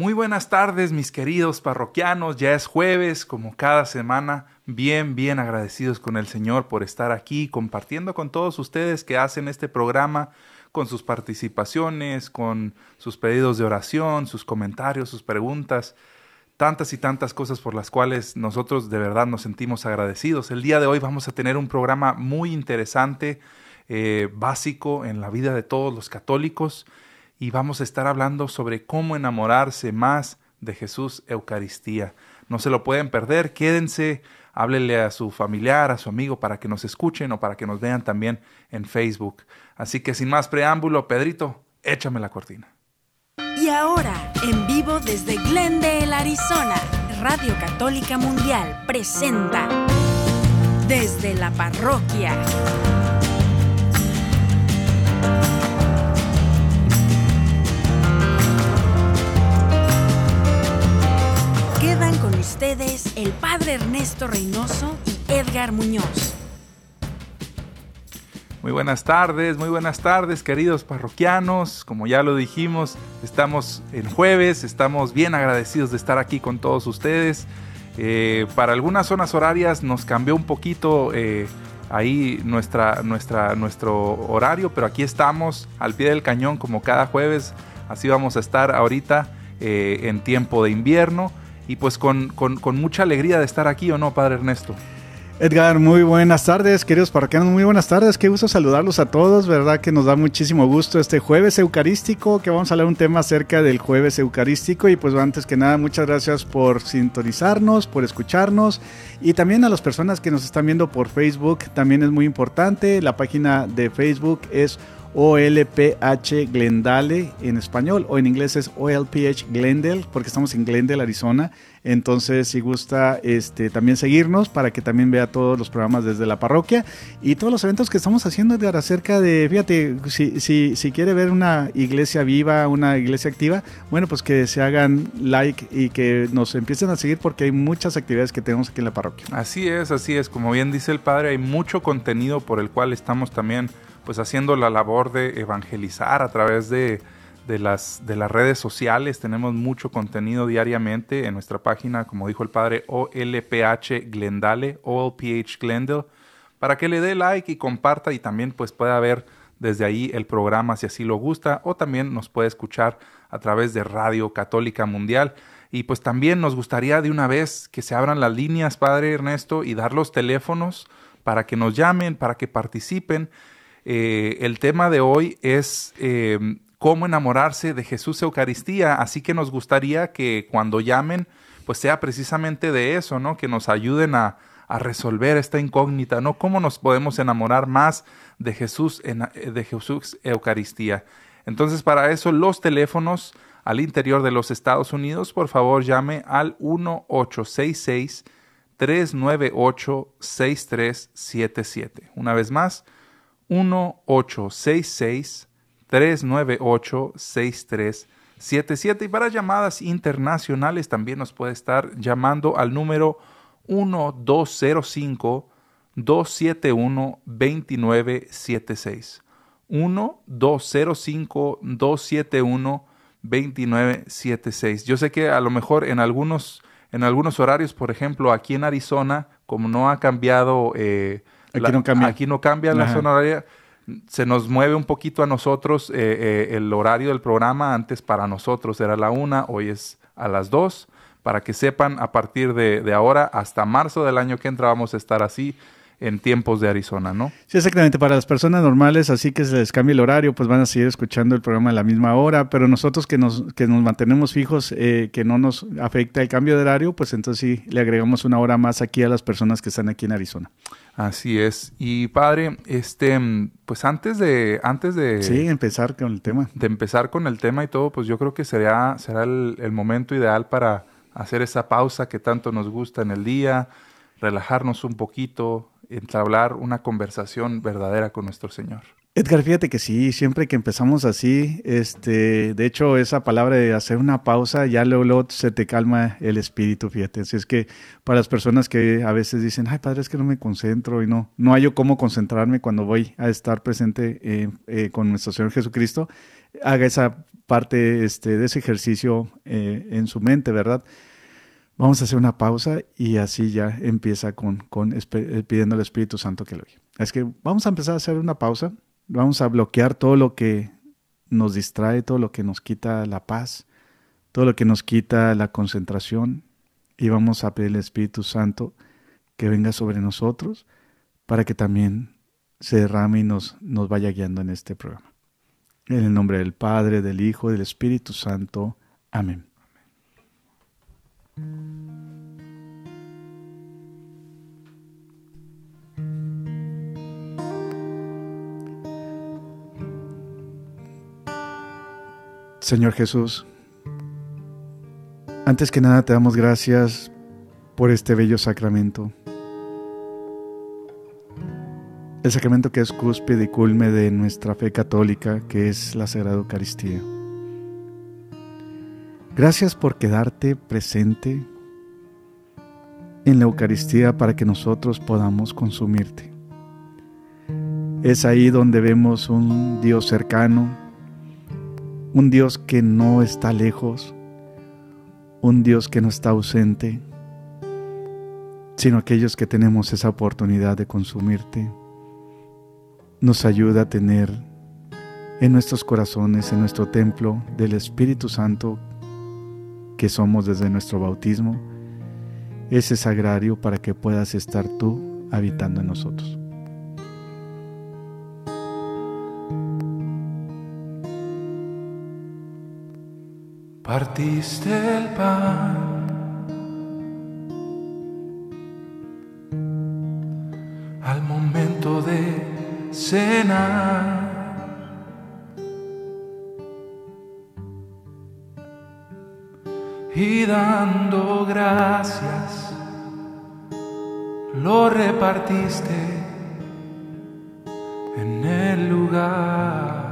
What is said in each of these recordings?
Muy buenas tardes, mis queridos parroquianos. Ya es jueves, como cada semana. Bien, bien agradecidos con el Señor por estar aquí compartiendo con todos ustedes que hacen este programa, con sus participaciones, con sus pedidos de oración, sus comentarios, sus preguntas, tantas y tantas cosas por las cuales nosotros de verdad nos sentimos agradecidos. El día de hoy vamos a tener un programa muy interesante, eh, básico en la vida de todos los católicos y vamos a estar hablando sobre cómo enamorarse más de Jesús Eucaristía. No se lo pueden perder, quédense, háblele a su familiar, a su amigo para que nos escuchen o para que nos vean también en Facebook. Así que sin más preámbulo, Pedrito, échame la cortina. Y ahora, en vivo desde Glendale, Arizona, Radio Católica Mundial presenta Desde la Parroquia. Ustedes el Padre Ernesto Reynoso y Edgar Muñoz. Muy buenas tardes, muy buenas tardes, queridos parroquianos. Como ya lo dijimos, estamos en jueves, estamos bien agradecidos de estar aquí con todos ustedes. Eh, para algunas zonas horarias nos cambió un poquito eh, ahí nuestra, nuestra, nuestro horario, pero aquí estamos al pie del cañón como cada jueves. Así vamos a estar ahorita eh, en tiempo de invierno y pues con, con, mucha alegría de estar aquí, ¿o no, Padre Ernesto? Edgar, muy buenas tardes, queridos parroquianos, muy buenas tardes, qué gusto saludarlos a todos, verdad que nos da muchísimo gusto este jueves eucarístico, que vamos a hablar un tema acerca del jueves eucarístico y pues antes que nada muchas gracias por sintonizarnos, por escucharnos y también a las personas que nos están viendo por Facebook, también es muy importante, la página de Facebook es OLPH Glendale en español o en inglés es OLPH Glendale porque estamos en Glendale, Arizona. Entonces, si gusta este, también seguirnos para que también vea todos los programas desde la parroquia y todos los eventos que estamos haciendo de acerca de, fíjate, si, si, si quiere ver una iglesia viva, una iglesia activa, bueno, pues que se hagan like y que nos empiecen a seguir porque hay muchas actividades que tenemos aquí en la parroquia. Así es, así es. Como bien dice el Padre, hay mucho contenido por el cual estamos también pues haciendo la labor de evangelizar a través de, de, las, de las redes sociales. Tenemos mucho contenido diariamente en nuestra página, como dijo el padre, OLPH Glendale, OLPH Glendale, para que le dé like y comparta y también pues pueda ver desde ahí el programa si así lo gusta o también nos puede escuchar a través de Radio Católica Mundial. Y pues también nos gustaría de una vez que se abran las líneas, Padre Ernesto, y dar los teléfonos para que nos llamen, para que participen eh, el tema de hoy es em, cómo enamorarse de Jesús Eucaristía, así que nos gustaría que cuando llamen, pues sea precisamente de eso, ¿no? Que nos ayuden a, resolver esta incógnita, ¿no? ¿Cómo nos podemos enamorar más de Jesús, de Jesús Eucaristía? Entonces, para eso, los teléfonos al interior de los Estados Unidos, por favor, llame al 1866 398 6377. Una vez más, 1-866-398-6377. Y para llamadas internacionales también nos puede estar llamando al número 1-205-271-2976. 1-205-271-2976. Yo sé que a lo mejor en algunos, en algunos horarios, por ejemplo, aquí en Arizona, como no ha cambiado... Eh, Aquí no cambia. Aquí no cambia la zona horaria. Se nos mueve un poquito a nosotros eh, eh, el horario del programa. Antes para nosotros era la una, hoy es a las dos. Para que sepan, a partir de, de ahora hasta marzo del año que entra vamos a estar así en tiempos de Arizona, ¿no? Sí, exactamente. Para las personas normales, así que se les cambie el horario, pues van a seguir escuchando el programa a la misma hora, pero nosotros que nos, que nos mantenemos fijos, eh, que no nos afecta el cambio de horario, pues entonces sí le agregamos una hora más aquí a las personas que están aquí en Arizona. Así es. Y padre, este, pues antes de, antes de... Sí, empezar con el tema. De empezar con el tema y todo, pues yo creo que será, será el, el momento ideal para hacer esa pausa que tanto nos gusta en el día, relajarnos un poquito, entablar una conversación verdadera con nuestro Señor. Edgar, fíjate que sí, siempre que empezamos así, este, de hecho, esa palabra de hacer una pausa, ya luego, se te calma el espíritu, fíjate. Así es que para las personas que a veces dicen, ay, padre, es que no me concentro y no, no hay yo cómo concentrarme cuando voy a estar presente eh, eh, con nuestro Señor Jesucristo, haga esa parte este, de ese ejercicio eh, en su mente, ¿verdad? Vamos a hacer una pausa y así ya empieza con, con eh, pidiendo al Espíritu Santo que lo guíe. Es que vamos a empezar a hacer una pausa, vamos a bloquear todo lo que nos distrae, todo lo que nos quita la paz, todo lo que nos quita la concentración y vamos a pedir al Espíritu Santo que venga sobre nosotros para que también se derrame y nos, nos vaya guiando en este programa. En el nombre del Padre, del Hijo y del Espíritu Santo. Amén. Señor Jesús, antes que nada te damos gracias por este bello sacramento. El sacramento que es cúspide y culme de nuestra fe católica, que es la Sagrada Eucaristía. Gracias por quedarte presente en la Eucaristía para que nosotros podamos consumirte. Es ahí donde vemos un Dios cercano, un Dios que no está lejos, un Dios que no está ausente, sino aquellos que tenemos esa oportunidad de consumirte. Nos ayuda a tener en nuestros corazones, en nuestro templo del Espíritu Santo que somos desde nuestro bautismo, ese sagrario para que puedas estar tú habitando en nosotros. partiste el pan. Al momento de cenar. Y dando gracias, lo repartiste en el lugar.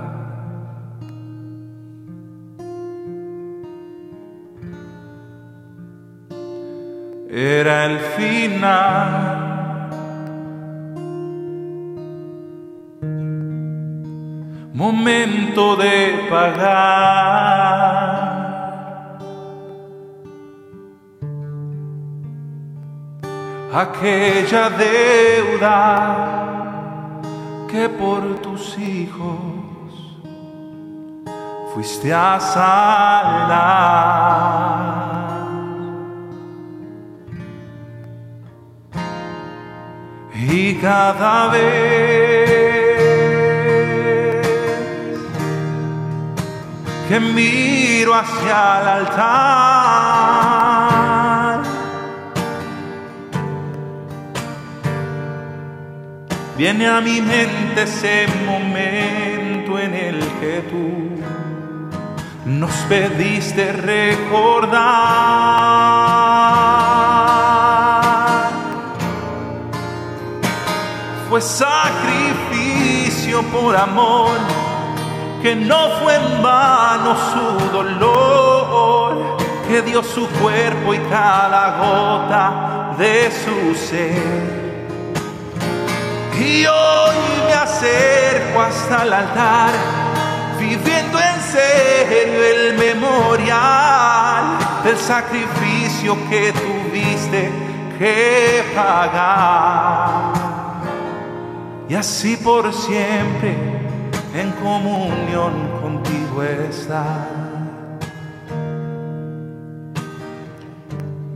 era el final. Momento de pagar. Aquella deuda que por tus hijos fuiste a saldar. y cada vez que miro hacia el altar, viene a mi mente ese momento en el que tú nos pediste recordar. fue sacrificio por amor, que no fue en vano su dolor, que dio su cuerpo y cada gota de su ser. Y hoy me acerco hasta el altar, viviendo en serio el memorial del sacrificio que tuviste que pagar y así por siempre en comunión contigo estar.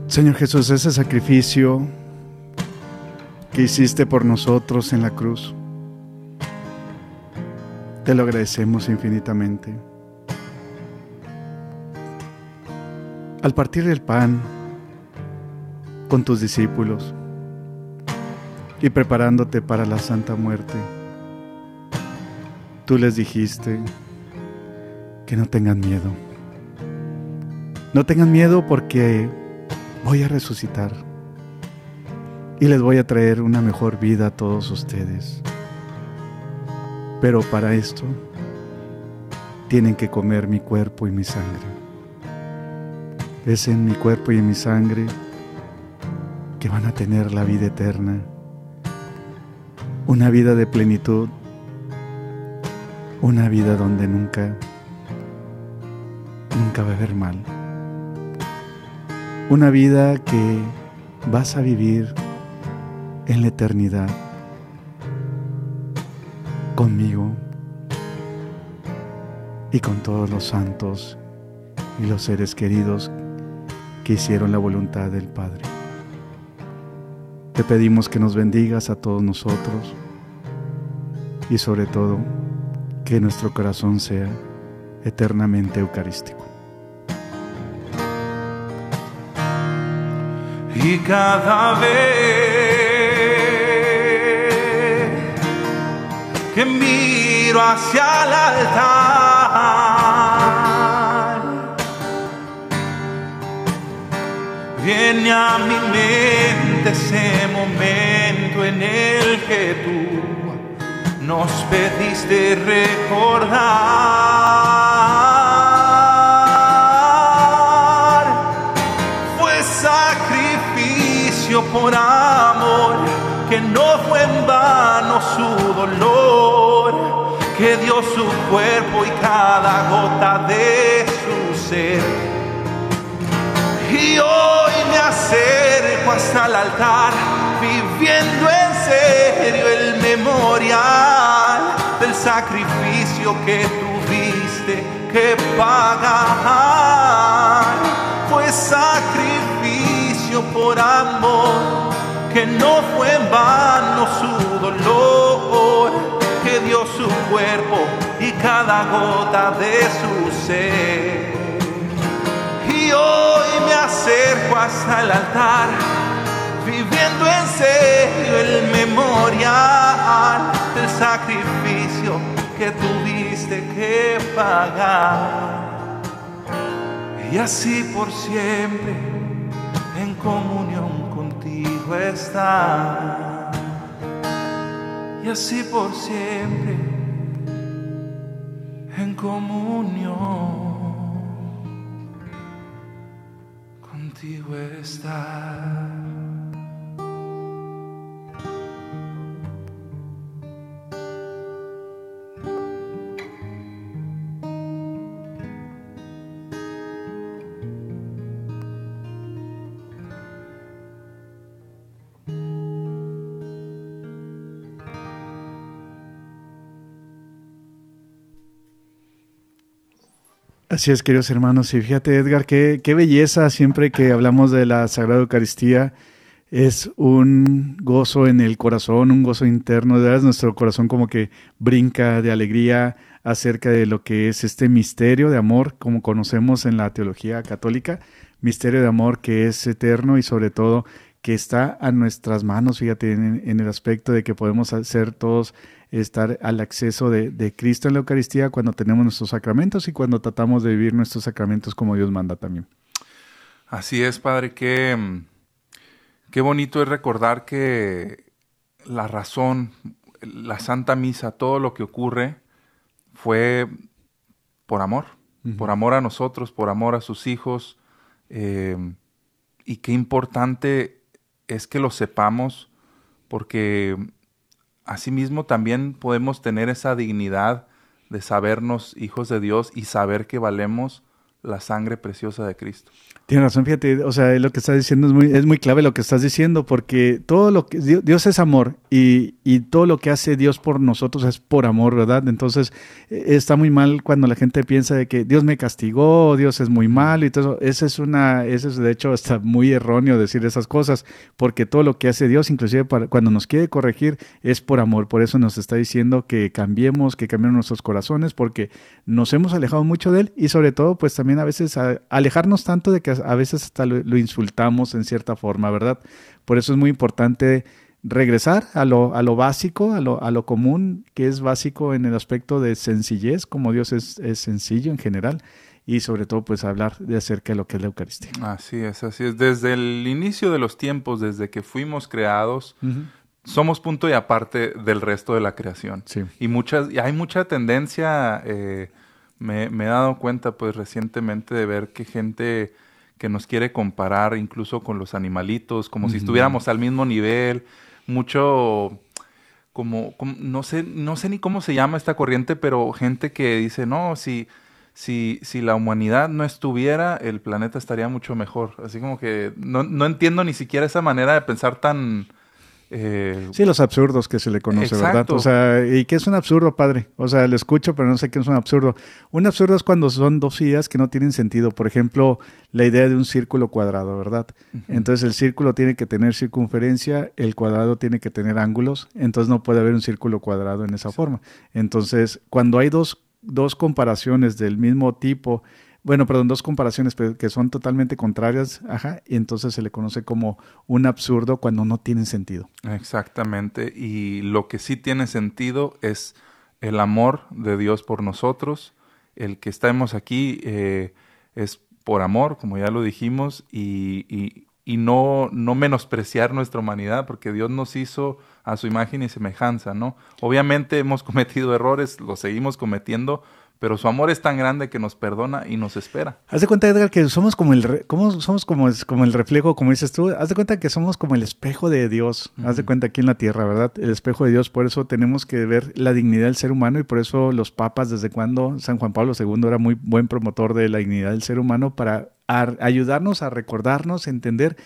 Señor Jesús, ese sacrificio que hiciste por nosotros en la cruz, te lo agradecemos infinitamente. Al partir del pan con tus discípulos, y preparándote para la santa muerte. Tú les dijiste que no tengan miedo. No tengan miedo porque voy a resucitar y les voy a traer una mejor vida a todos ustedes. Pero para esto tienen que comer mi cuerpo y mi sangre. Es en mi cuerpo y en mi sangre que van a tener la vida eterna una vida de plenitud, una vida donde nunca nunca va a haber mal. Una vida que vas a vivir en la eternidad conmigo y con todos los santos y los seres queridos que hicieron la voluntad del Padre. Te pedimos que nos bendigas a todos nosotros y sobre todo que nuestro corazón sea eternamente eucarístico. Y cada vez que miro hacia el altar, viene a mi mente ese momento en el que tú nos pediste recordar. Fue sacrificio por amor, que no fue en vano su dolor, que dio su cuerpo y cada gota de su ser. Y hoy me acerco hasta el altar, viviendo en serio el memorial del sacrificio que tuviste que pagar. Fue sacrificio por amor, que no fue en vano su dolor, dio su cuerpo y cada gota de su ser. Y hoy me acerco hasta el altar, viviendo en serio el memorial del sacrificio que tuviste que pagar. Y así por siempre en comunión contigo estar. Y así por siempre en comunión. contigo estar. Así es, queridos hermanos. Y fíjate, Edgar, qué, qué belleza siempre que hablamos de la Sagrada Eucaristía. Es un gozo en el corazón, un gozo interno. De verdad, nuestro corazón como que brinca de alegría acerca de lo que es este misterio de amor, como conocemos en la teología católica. Misterio de amor que es eterno y sobre todo que está a nuestras manos, fíjate, en, en el aspecto de que podemos hacer todos estar al acceso de, de, Cristo en la Eucaristía cuando tenemos nuestros sacramentos y cuando tratamos de vivir nuestros sacramentos como Dios manda también. Así es, Padre, qué, qué bonito es recordar que la razón, la Santa Misa, todo lo que ocurre fue por amor, uh -huh. por amor a nosotros, por amor a sus hijos, eh, y qué importante es que lo sepamos, porque asimismo también podemos tener esa dignidad de sabernos hijos de Dios y saber que valemos la sangre preciosa de Cristo. Tienes razón, fíjate, o sea, lo que estás diciendo es muy, es muy clave lo que estás diciendo, porque todo lo que Dios, es amor y, y, todo lo que hace Dios por nosotros es por amor, ¿verdad? Entonces está muy mal cuando la gente piensa de que Dios me castigó, Dios es muy malo y todo eso. Esa es una, eso es de hecho está muy erróneo decir esas cosas, porque todo lo que hace Dios, inclusive cuando nos quiere corregir, es por amor. Por eso nos está diciendo que cambiemos, que cambiemos nuestros corazones, porque nos hemos alejado mucho de Él y sobre todo, pues también a veces a, alejarnos tanto de que a veces hasta lo, lo, insultamos en cierta forma, ¿verdad? Por eso es muy importante regresar a lo, a lo básico, a lo, a lo, común, que es básico en el aspecto de sencillez, como Dios es, es, sencillo en general, y sobre todo pues hablar de acerca de lo que es la Eucaristía. Así es, así es. Desde el inicio de los tiempos, desde que fuimos creados, uh -huh. somos punto y aparte del resto de la creación. Sí. Y, muchas, y hay mucha tendencia, eh, me, me he dado cuenta pues recientemente de ver que gente que nos quiere comparar incluso con los animalitos, como uh -huh. si estuviéramos al mismo nivel, mucho como, como, no sé, no sé ni cómo se llama esta corriente, pero gente que dice, no, si, si, si la humanidad no estuviera, el planeta estaría mucho mejor. Así como que no, no entiendo ni siquiera esa manera de pensar tan... Eh, sí, los absurdos que se le conoce, ¿verdad? O sea, ¿y qué es un absurdo, padre? O sea, lo escucho, pero no sé qué es un absurdo. Un absurdo es cuando son dos ideas que no tienen sentido. Por ejemplo, la idea de un círculo cuadrado, ¿verdad? Entonces el círculo tiene que tener circunferencia, el cuadrado tiene que tener ángulos, entonces no puede haber un círculo cuadrado en esa forma. Entonces, cuando hay dos, dos comparaciones del mismo tipo, bueno, perdón, dos comparaciones que son totalmente contrarias, ajá, y entonces se le conoce como un absurdo cuando no tienen sentido. Exactamente, y lo que sí tiene sentido es el amor de Dios por nosotros, el que estamos aquí eh, es por amor, como ya lo dijimos, y, no, no menospreciar nuestra humanidad, porque Dios nos hizo a su imagen y semejanza, ¿no? Obviamente hemos cometido errores, los seguimos cometiendo, pero su amor es tan grande que nos perdona y nos espera. Haz de cuenta, Edgar, que somos como el, somos como, como el reflejo, como dices tú, haz de cuenta que somos como el espejo de Dios, haz de cuenta aquí en la tierra, ¿verdad? El espejo de Dios, por eso tenemos que ver la dignidad del ser humano y por eso los papas, desde cuando San Juan Pablo II era muy buen promotor de la dignidad del ser humano para ayudarnos a recordarnos, entender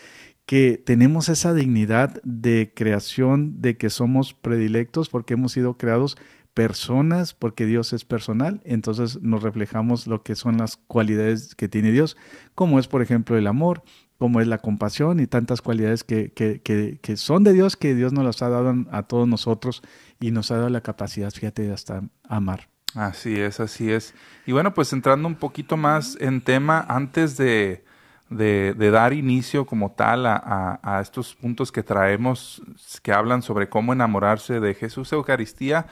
que tenemos esa dignidad de creación, de que somos predilectos porque hemos sido creados personas, porque Dios es personal, entonces nos reflejamos lo que son las cualidades que tiene Dios, como es, por ejemplo, el amor, como es la compasión y tantas cualidades que, que, que, son de Dios, que Dios nos las ha dado a todos nosotros y nos ha dado la capacidad, fíjate, de hasta amar. Así es, así es. Y bueno, pues entrando un poquito más en tema, antes de, de, dar inicio como tal a, a, estos puntos que traemos, que hablan sobre cómo enamorarse de Jesús Eucaristía,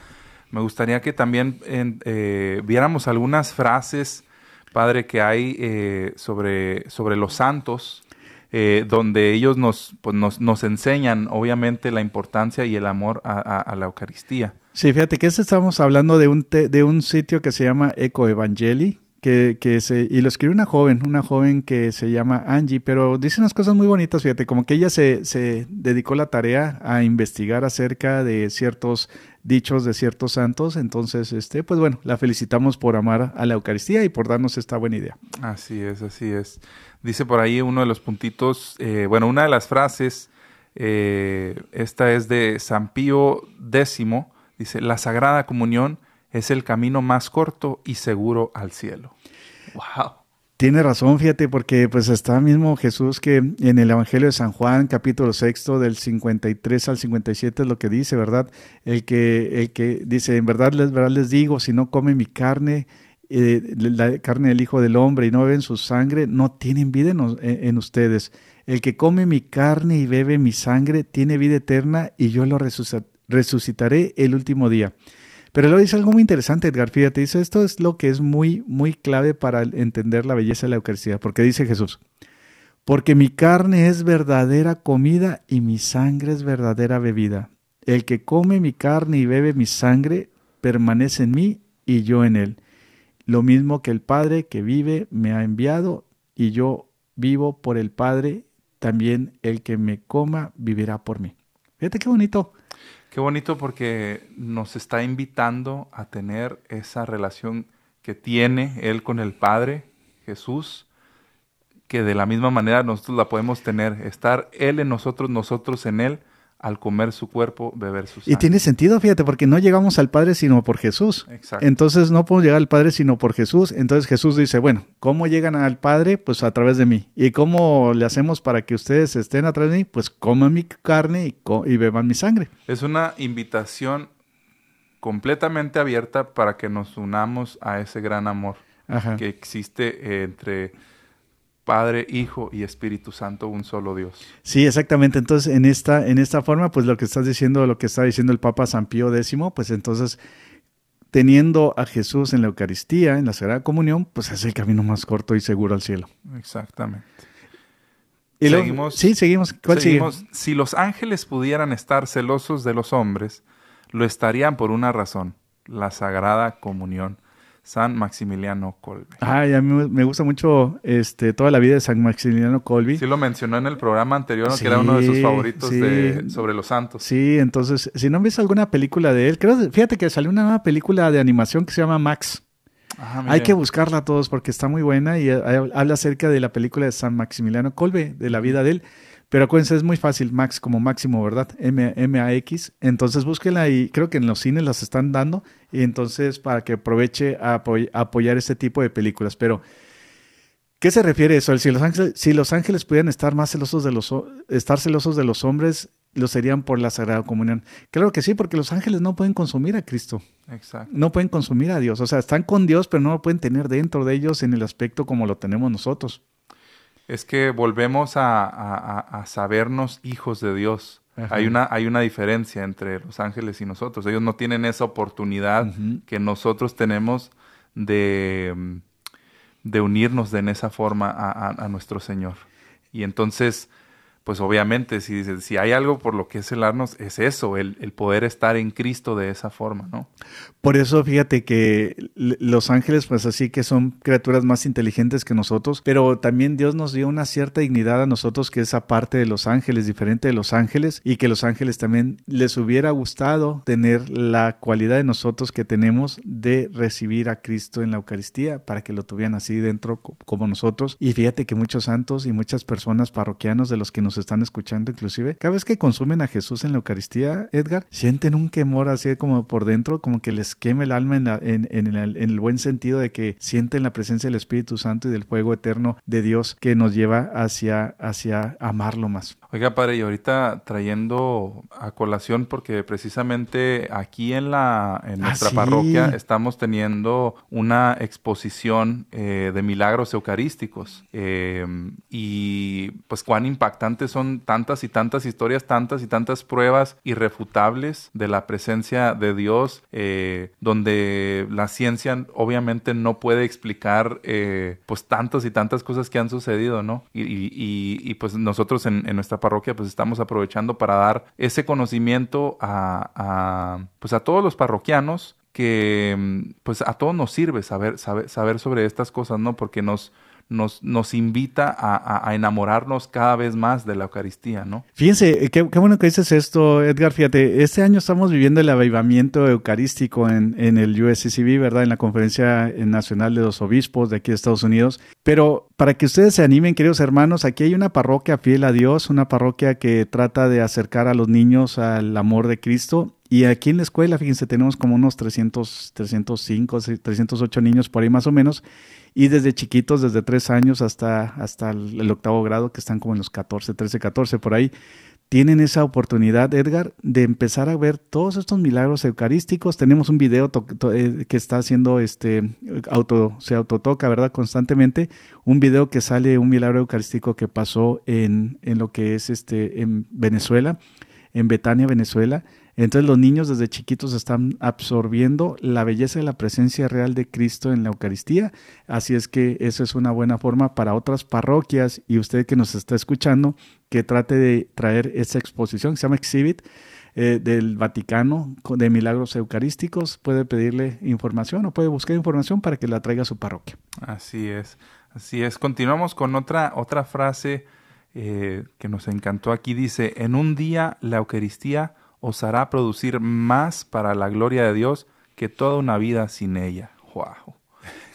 me gustaría que también eh, viéramos algunas frases, Padre, que hay eh, sobre, sobre los santos, eh, donde ellos nos, pues nos, nos, enseñan, obviamente, la importancia y el amor a, la Eucaristía. Sí, fíjate que estamos hablando de un, de un sitio que se llama Eco Evangeli, que, que, se, y lo escribe una joven, una joven que se llama Angie, pero dice unas cosas muy bonitas, fíjate, como que ella se, se dedicó la tarea a investigar acerca de ciertos dichos de ciertos santos. Entonces, este, pues bueno, la felicitamos por amar a la Eucaristía y por darnos esta buena idea. Así es, así es. Dice por ahí uno de los puntitos, eh, bueno, una de las frases, eh, esta es de San Pío X, dice, la Sagrada Comunión es el camino más corto y seguro al cielo. Wow. Tiene razón, fíjate, porque pues está mismo Jesús que en el Evangelio de San Juan, capítulo sexto, del 53 al 57 es lo que dice, ¿verdad? El que, el que dice, en verdad les, verdad les digo, si no comen mi carne, eh, la carne del Hijo del Hombre y no beben su sangre, no tienen vida en, en, ustedes. El que come mi carne y bebe mi sangre tiene vida eterna y yo lo resucitaré el último día. Pero luego dice algo muy interesante, Edgar, fíjate, dice, esto es lo que es muy, muy clave para entender la belleza de la Eucaristía, porque dice Jesús, porque mi carne es verdadera comida y mi sangre es verdadera bebida. El que come mi carne y bebe mi sangre permanece en mí y yo en él. Lo mismo que el Padre que vive me ha enviado y yo vivo por el Padre, también el que me coma vivirá por mí. Fíjate qué bonito. Qué bonito porque nos está invitando a tener esa relación que tiene Él con el Padre, Jesús, que de la misma manera nosotros la podemos tener, estar Él en nosotros, nosotros en Él, al comer su cuerpo, beber su sangre. Y tiene sentido, fíjate, porque no llegamos al Padre sino por Jesús. Exacto. Entonces no podemos llegar al Padre sino por Jesús. Entonces Jesús dice, bueno, ¿cómo llegan al Padre? Pues a través de mí. ¿Y cómo le hacemos para que ustedes estén a través de mí? Pues coman mi carne y, y beban mi sangre. Es una invitación completamente abierta para que nos unamos a ese gran amor que existe entre Padre, Hijo y Espíritu Santo, un solo Dios. Sí, exactamente. Entonces, en esta, en esta forma, pues lo que estás diciendo, lo que está diciendo el Papa San Pío X, pues entonces, teniendo a Jesús en la Eucaristía, en la Sagrada Comunión, pues es el camino más corto y seguro al cielo. Exactamente. Y seguimos. sí, seguimos. ¿Cuál seguimos? Si los ángeles pudieran estar celosos de los hombres, lo estarían por una razón, la Sagrada Comunión. San Maximiliano Colby. Ay, a mí me gusta mucho este, toda la vida de San Maximiliano Colby. Sí, lo mencionó en el programa anterior, que era uno de sus favoritos de, sobre los santos. Sí, entonces, si no ves alguna película de él, creo, fíjate que salió una nueva película de animación que se llama Max. Ah, Hay que buscarla a todos porque está muy buena y eh, habla acerca de la película de San Maximiliano Kolbe, de la vida de él. Pero acuérdense, es muy fácil, Max como máximo, ¿verdad? M- M-A-X. Entonces búsquenla y creo que en los cines las están dando. Y entonces para que aproveche a apoy- a apoyar este tipo de películas. Pero, ¿qué se refiere a eso? Si los ángeles, si los ángeles pudieran estar más celosos de los, estar celosos de los hombres, lo serían por la Sagrada Comunión. Claro que sí, porque los ángeles no pueden consumir a Cristo Exacto. no pueden consumir a Dios. O sea, están con Dios, pero no lo pueden tener dentro de ellos en el aspecto como lo tenemos nosotros. Es que volvemos a, a- a- a sabernos hijos de Dios. Ajá. Hay una, hay una diferencia entre los ángeles y nosotros. Ellos no tienen esa oportunidad que nosotros tenemos de, de unirnos de en esa forma a, a- a nuestro Señor. Y entonces, pues obviamente, si, si hay algo por lo que celarnos, es eso, el, el poder estar en Cristo de esa forma, ¿no? Por eso fíjate que los ángeles, pues así que son criaturas más inteligentes que nosotros, pero también Dios nos dio una cierta dignidad a nosotros que es aparte de los ángeles, diferente de los ángeles, y que los ángeles también les hubiera gustado tener la cualidad de nosotros que tenemos de recibir a Cristo en la Eucaristía para que lo tuvieran así dentro co- como nosotros. Y fíjate que muchos santos y muchas personas parroquianos de los que nos están escuchando inclusive, cada vez que consumen a Jesús en la Eucaristía, Edgar, sienten un quemor así como por dentro, como que les queme el alma en, la- en- en el, en el buen sentido de que sienten la presencia del Espíritu Santo y del fuego eterno de Dios que nos lleva hacia, hacia amarlo más. Oiga, padre, y ahorita trayendo a colación, porque precisamente aquí en la en Ah, nuestra sí. parroquia estamos teniendo una exposición eh, de milagros eucarísticos. Eh, y pues cuán impactantes son tantas y tantas historias, tantas y tantas pruebas irrefutables de la presencia de Dios, eh, donde la ciencia obviamente no puede explicar eh, pues tantas y tantas cosas que han sucedido, ¿no? Y, y- y- y, pues nosotros en, en nuestra parroquia pues estamos aprovechando para dar ese conocimiento a, pues a todos los parroquianos que mm, pues a todos nos sirve saber, saber, saber sobre estas cosas, ¿no? Porque nos, nos, nos invita a, a- enamorarnos cada vez más de la Eucaristía, ¿no? Fíjense, eh, qué, qué bueno que dices esto, Edgar. Fíjate, este año estamos viviendo el avivamiento eucarístico en, en el USCCB, ¿verdad? En la Conferencia Nacional de los Obispos de aquí de Estados Unidos. Pero para que ustedes se animen, queridos hermanos, aquí hay una parroquia fiel a Dios, una parroquia que trata de acercar a los niños al amor de Cristo. Y aquí en la escuela, fíjense, tenemos como unos 300, 305, 308 niños por ahí más o menos. Y desde chiquitos, desde tres años hasta, hasta el, octavo grado, que están como en los 14, 13, 14 por ahí, tienen esa oportunidad, Edgar, de empezar a ver todos estos milagros eucarísticos. Tenemos un video eh, que está haciendo este auto, se autotoca, ¿verdad? Constantemente. Un video que sale un milagro eucarístico que pasó en, en lo que es este en Venezuela, en Betania, Venezuela. Entonces los niños desde chiquitos están absorbiendo la belleza de la presencia real de Cristo en la Eucaristía. Así es que eso es una buena forma para otras parroquias y usted que nos está escuchando, que trate de traer esa exposición que se llama Exhibit eh, del Vaticano de milagros eucarísticos. Puede pedirle información o puede buscar información para que la traiga a su parroquia. Así es, así es. Continuamos con otra, otra frase eh, que nos encantó aquí. Dice, en un día la Eucaristía os hará producir más para la gloria de Dios que toda una vida sin ella.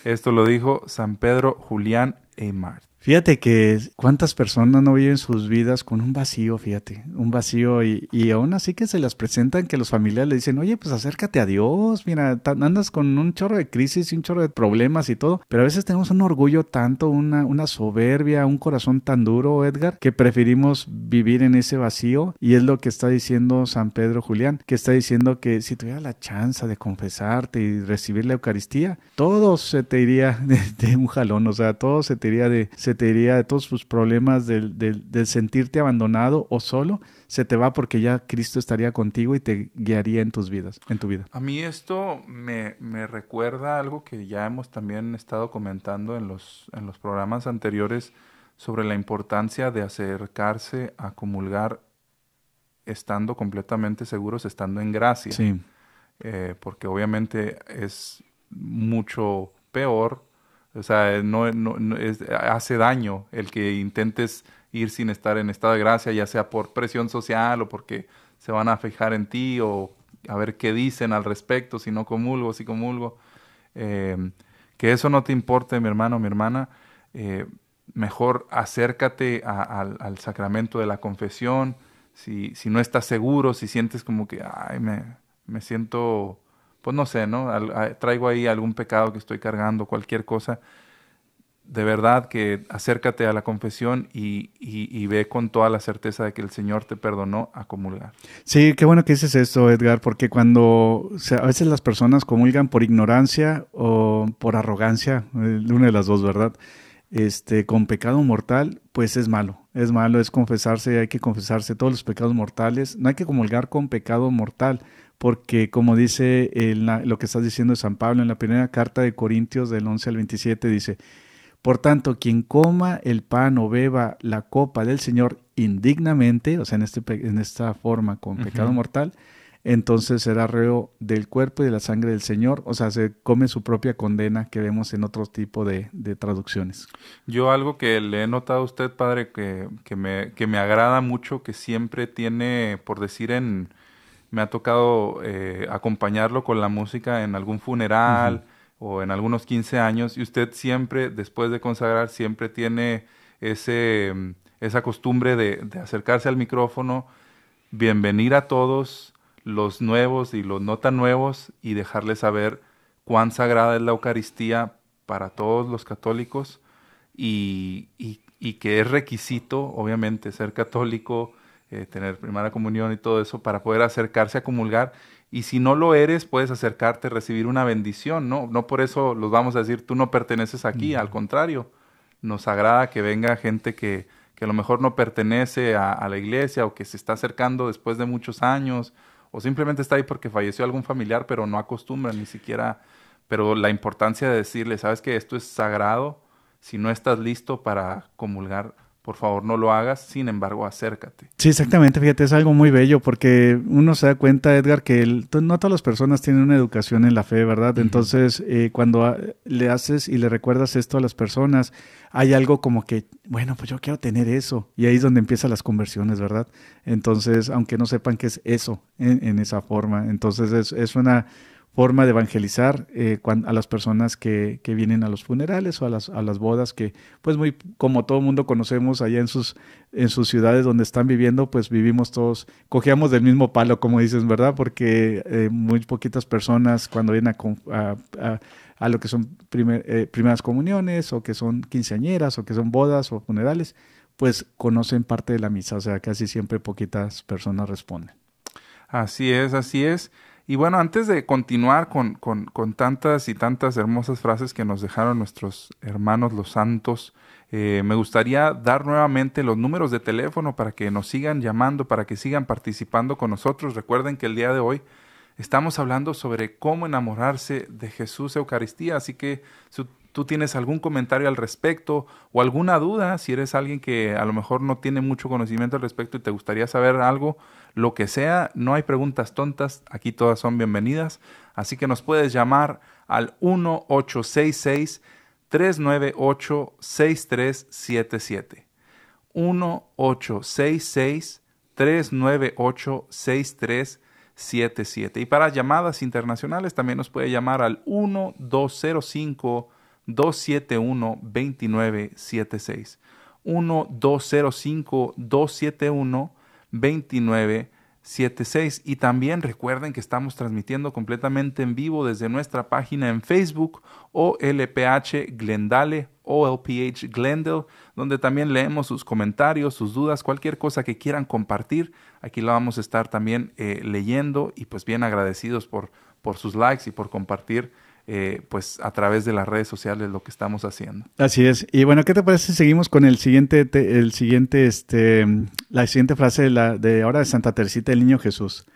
Esto lo dijo San Pedro Julián Eymar. Fíjate que cuántas personas no viven sus vidas con un vacío, fíjate, un vacío y, y aún así que se las presentan que los familiares le dicen, oye, pues acércate a Dios, mira, andas con un chorro de crisis y un chorro de problemas y todo, pero a veces tenemos un orgullo tanto, una, una soberbia, un corazón tan duro, Edgar, que preferimos vivir en ese vacío. Y es lo que está diciendo San Pedro Julián, que está diciendo que si tuviera la chance de confesarte y recibir la Eucaristía, todo se te iría de, un jalón, o sea, todo se te iría de, te iría de todos tus problemas del, del- del sentirte abandonado o solo, se te va porque ya Cristo estaría contigo y te guiaría en tus vidas, en tu vida. A mí esto me, me recuerda algo que ya hemos también estado comentando en los, en los programas anteriores sobre la importancia de acercarse a comulgar estando completamente seguros, estando en gracia. Sí, Eh, porque obviamente es mucho peor, o sea, no, no- es- hace daño el que intentes ir sin estar en estado de gracia, ya sea por presión social o porque se van a fijar en ti o a ver qué dicen al respecto, si no comulgo, si comulgo. Eh, que eso no te importe, mi hermano, mi hermana, eh, mejor acércate al, sacramento de la confesión. Si, si, no estás seguro, si sientes como que, ay, me, me siento, pues no sé, ¿no? traigo ahí algún pecado que estoy cargando, cualquier cosa, de verdad que acércate a la confesión y, ve con toda la certeza de que el Señor te perdonó a comulgar. Sí, qué bueno que dices esto, Edgar, porque cuando a veces las personas comulgan por ignorancia o por arrogancia, eh, una de las dos, ¿verdad? Este, con pecado mortal, pues es malo, es malo, es confesarse, hay que confesarse todos los pecados mortales, no hay que comulgar con pecado mortal, porque como dice lo que estás diciendo de San Pablo en la primera carta de Corintios del 11 al 27, dice, por tanto, quien coma el pan o beba la copa del Señor indignamente, o sea, en, este, en esta forma con pecado mortal, entonces será reo del cuerpo y de la sangre del Señor, o sea, se come su propia condena que vemos en otro tipo de, traducciones. Yo algo que le he notado a usted, padre, que, que, me, que me agrada mucho, que siempre tiene, por decir en, me ha tocado eh, acompañarlo con la música en algún funeral o en algunos 15 años y usted siempre, después de consagrar, siempre tiene ese, mm, esa costumbre de, acercarse al micrófono, bienvenir a todos los nuevos y los no tan nuevos y dejarles saber cuán sagrada es la Eucaristía para todos los católicos y, y, que es requisito, obviamente, ser católico, eh, tener primera comunión y todo eso para poder acercarse a comulgar y si no lo eres, puedes acercarte a recibir una bendición, ¿no? No por eso los vamos a decir, tú no perteneces aquí, al contrario, nos agrada que venga gente que, que a lo mejor no pertenece a, la iglesia o que se está acercando después de muchos años o simplemente está ahí porque falleció algún familiar, pero no acostumbra ni siquiera, pero la importancia de decirle, sabes que esto es sagrado, si no estás listo para comulgar, por favor no lo hagas, sin embargo acércate. Sí, exactamente, fíjate, es algo muy bello porque uno se da cuenta, Edgar, que no todas las personas tienen una educación en la fe, ¿verdad? Entonces, eh, cuando le haces y le recuerdas esto a las personas, hay algo como que, bueno, pues yo quiero tener eso. Y ahí es donde empiezan las conversiones, ¿verdad? Entonces, aunque no sepan qué es eso en, esa forma, entonces es, es una forma de evangelizar eh, a las personas que, vienen a los funerales o a las, a las bodas que, pues muy como todo mundo conocemos allá en sus, en sus ciudades donde están viviendo, pues vivimos todos, cogíamos del mismo palo, como dices, ¿verdad? Porque eh, muy poquitas personas cuando vienen a, a, a lo que son eh, primeras comuniones o que son quinceañeras o que son bodas o funerales, pues conocen parte de la misa, o sea, casi siempre poquitas personas responden. Así es, así es. Y bueno, antes de continuar con, con, tantas y tantas hermosas frases que nos dejaron nuestros hermanos los santos, eh, me gustaría dar nuevamente los números de teléfono para que nos sigan llamando, para que sigan participando con nosotros. Recuerden que el día de hoy estamos hablando sobre cómo enamorarse de Jesús Eucaristía, así que si tú tienes algún comentario al respecto o alguna duda, si eres alguien que a lo mejor no tiene mucho conocimiento al respecto y te gustaría saber algo, lo que sea, no hay preguntas tontas, aquí todas son bienvenidas, así que nos puedes llamar al 1866 398 6377. 1866 398 6377. Y para llamadas internacionales también nos puede llamar al 1205 271 2976. 1205 271 2976. Y también recuerden que estamos transmitiendo completamente en vivo desde nuestra página en Facebook OLPH Glendale, OLPH Glendale, donde también leemos sus comentarios, sus dudas, cualquier cosa que quieran compartir. Aquí la vamos a estar también eh, leyendo y pues bien agradecidos por, por sus likes y por compartir eh, pues a través de las redes sociales lo que estamos haciendo. Así es. Y bueno, ¿qué te parece si seguimos con el siguiente, el siguiente, este, la siguiente frase de, la, de ahora de Santa Teresita del Niño Jesús?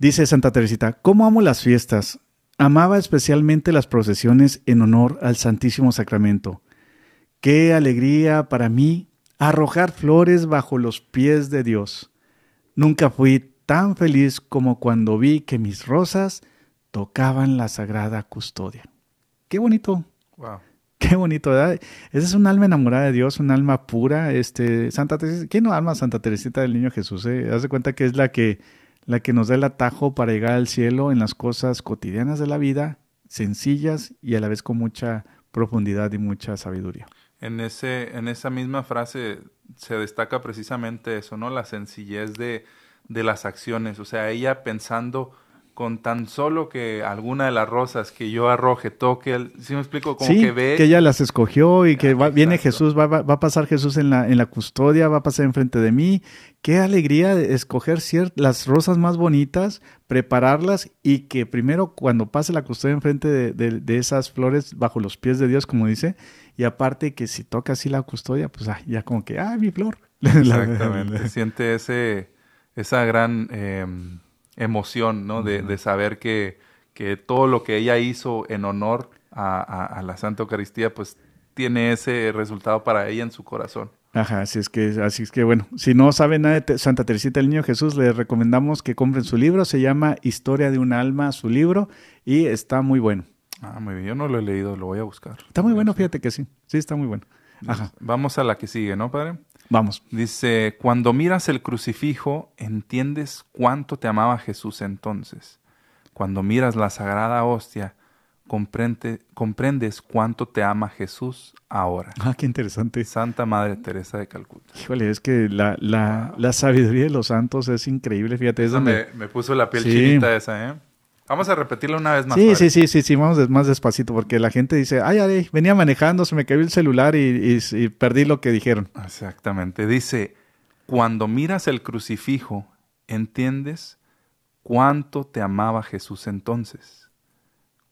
Dice Santa Teresita, ¿cómo amo las fiestas? Amaba especialmente las procesiones en honor al Santísimo Sacramento. Qué alegría para mí arrojar flores bajo los pies de Dios. Nunca fui tan feliz como cuando vi que mis rosas tocaban la sagrada custodia. Qué bonito. Wow. Qué bonito, ¿verdad? Esa es un alma enamorada de Dios, un alma pura. Este, Santa Teresita, ¿quién no ama a Santa Teresita del Niño Jesús? Eh? Haz de cuenta que es la que, la que nos da el atajo para llegar al cielo en las cosas cotidianas de la vida, sencillas y a la vez con mucha profundidad y mucha sabiduría. En, ese, en esa misma frase se destaca precisamente eso, ¿no? La sencillez de, de las acciones. O sea, ella pensando con tan solo que alguna de las rosas que yo arroje toque, el, ¿sí me explico? Como sí, que ve. que ella las escogió y que Ah, va- viene. Jesús, va, va- va a pasar Jesús en la, en la custodia, va a pasar enfrente de mí. Qué alegría de escoger las rosas más bonitas, prepararlas y que primero cuando pase la custodia enfrente de, de- de esas flores bajo los pies de Dios, como dice, y aparte que si toca así la custodia, pues ah, ya como que, ah, mi flor. Exactamente. Siente ese, esa gran eh, emoción, ¿no? De, de saber que, que todo lo que ella hizo en honor a, a- a la Santa Eucaristía, pues tiene ese resultado para ella en su corazón. Ajá, así es que, así es que bueno, si no saben nada de Te- Santa Teresita del Niño Jesús, les recomendamos que compren su libro, se llama Historia de un alma, su libro, y está muy bueno. Ah, muy bien. Yo no lo he leído, lo voy a buscar. Está muy bueno, fíjate que sí, sí, está muy bueno. Ajá, Vamos a la que sigue, ¿no, padre? Vamos. Dice, cuando miras el crucifijo, entiendes cuánto te amaba Jesús entonces. Cuando miras la sagrada hostia, comprende- comprendes cuánto te ama Jesús ahora. Ah, qué interesante. Santa Madre Teresa de Calcuta. Híjole, es que la, la, la sabiduría de los santos es increíble, fíjate, es Esa donde... me, me puso la piel Sí. chinita esa, ¿eh? Vamos a repetirla una vez más. Sí, padre. sí, sí, sí, sí, vamos más despacito, porque la gente dice, ay, ay, venía manejando, se me cayó el celular y, y- y perdí lo que dijeron. Exactamente. Dice, cuando miras el crucifijo, entiendes cuánto te amaba Jesús entonces.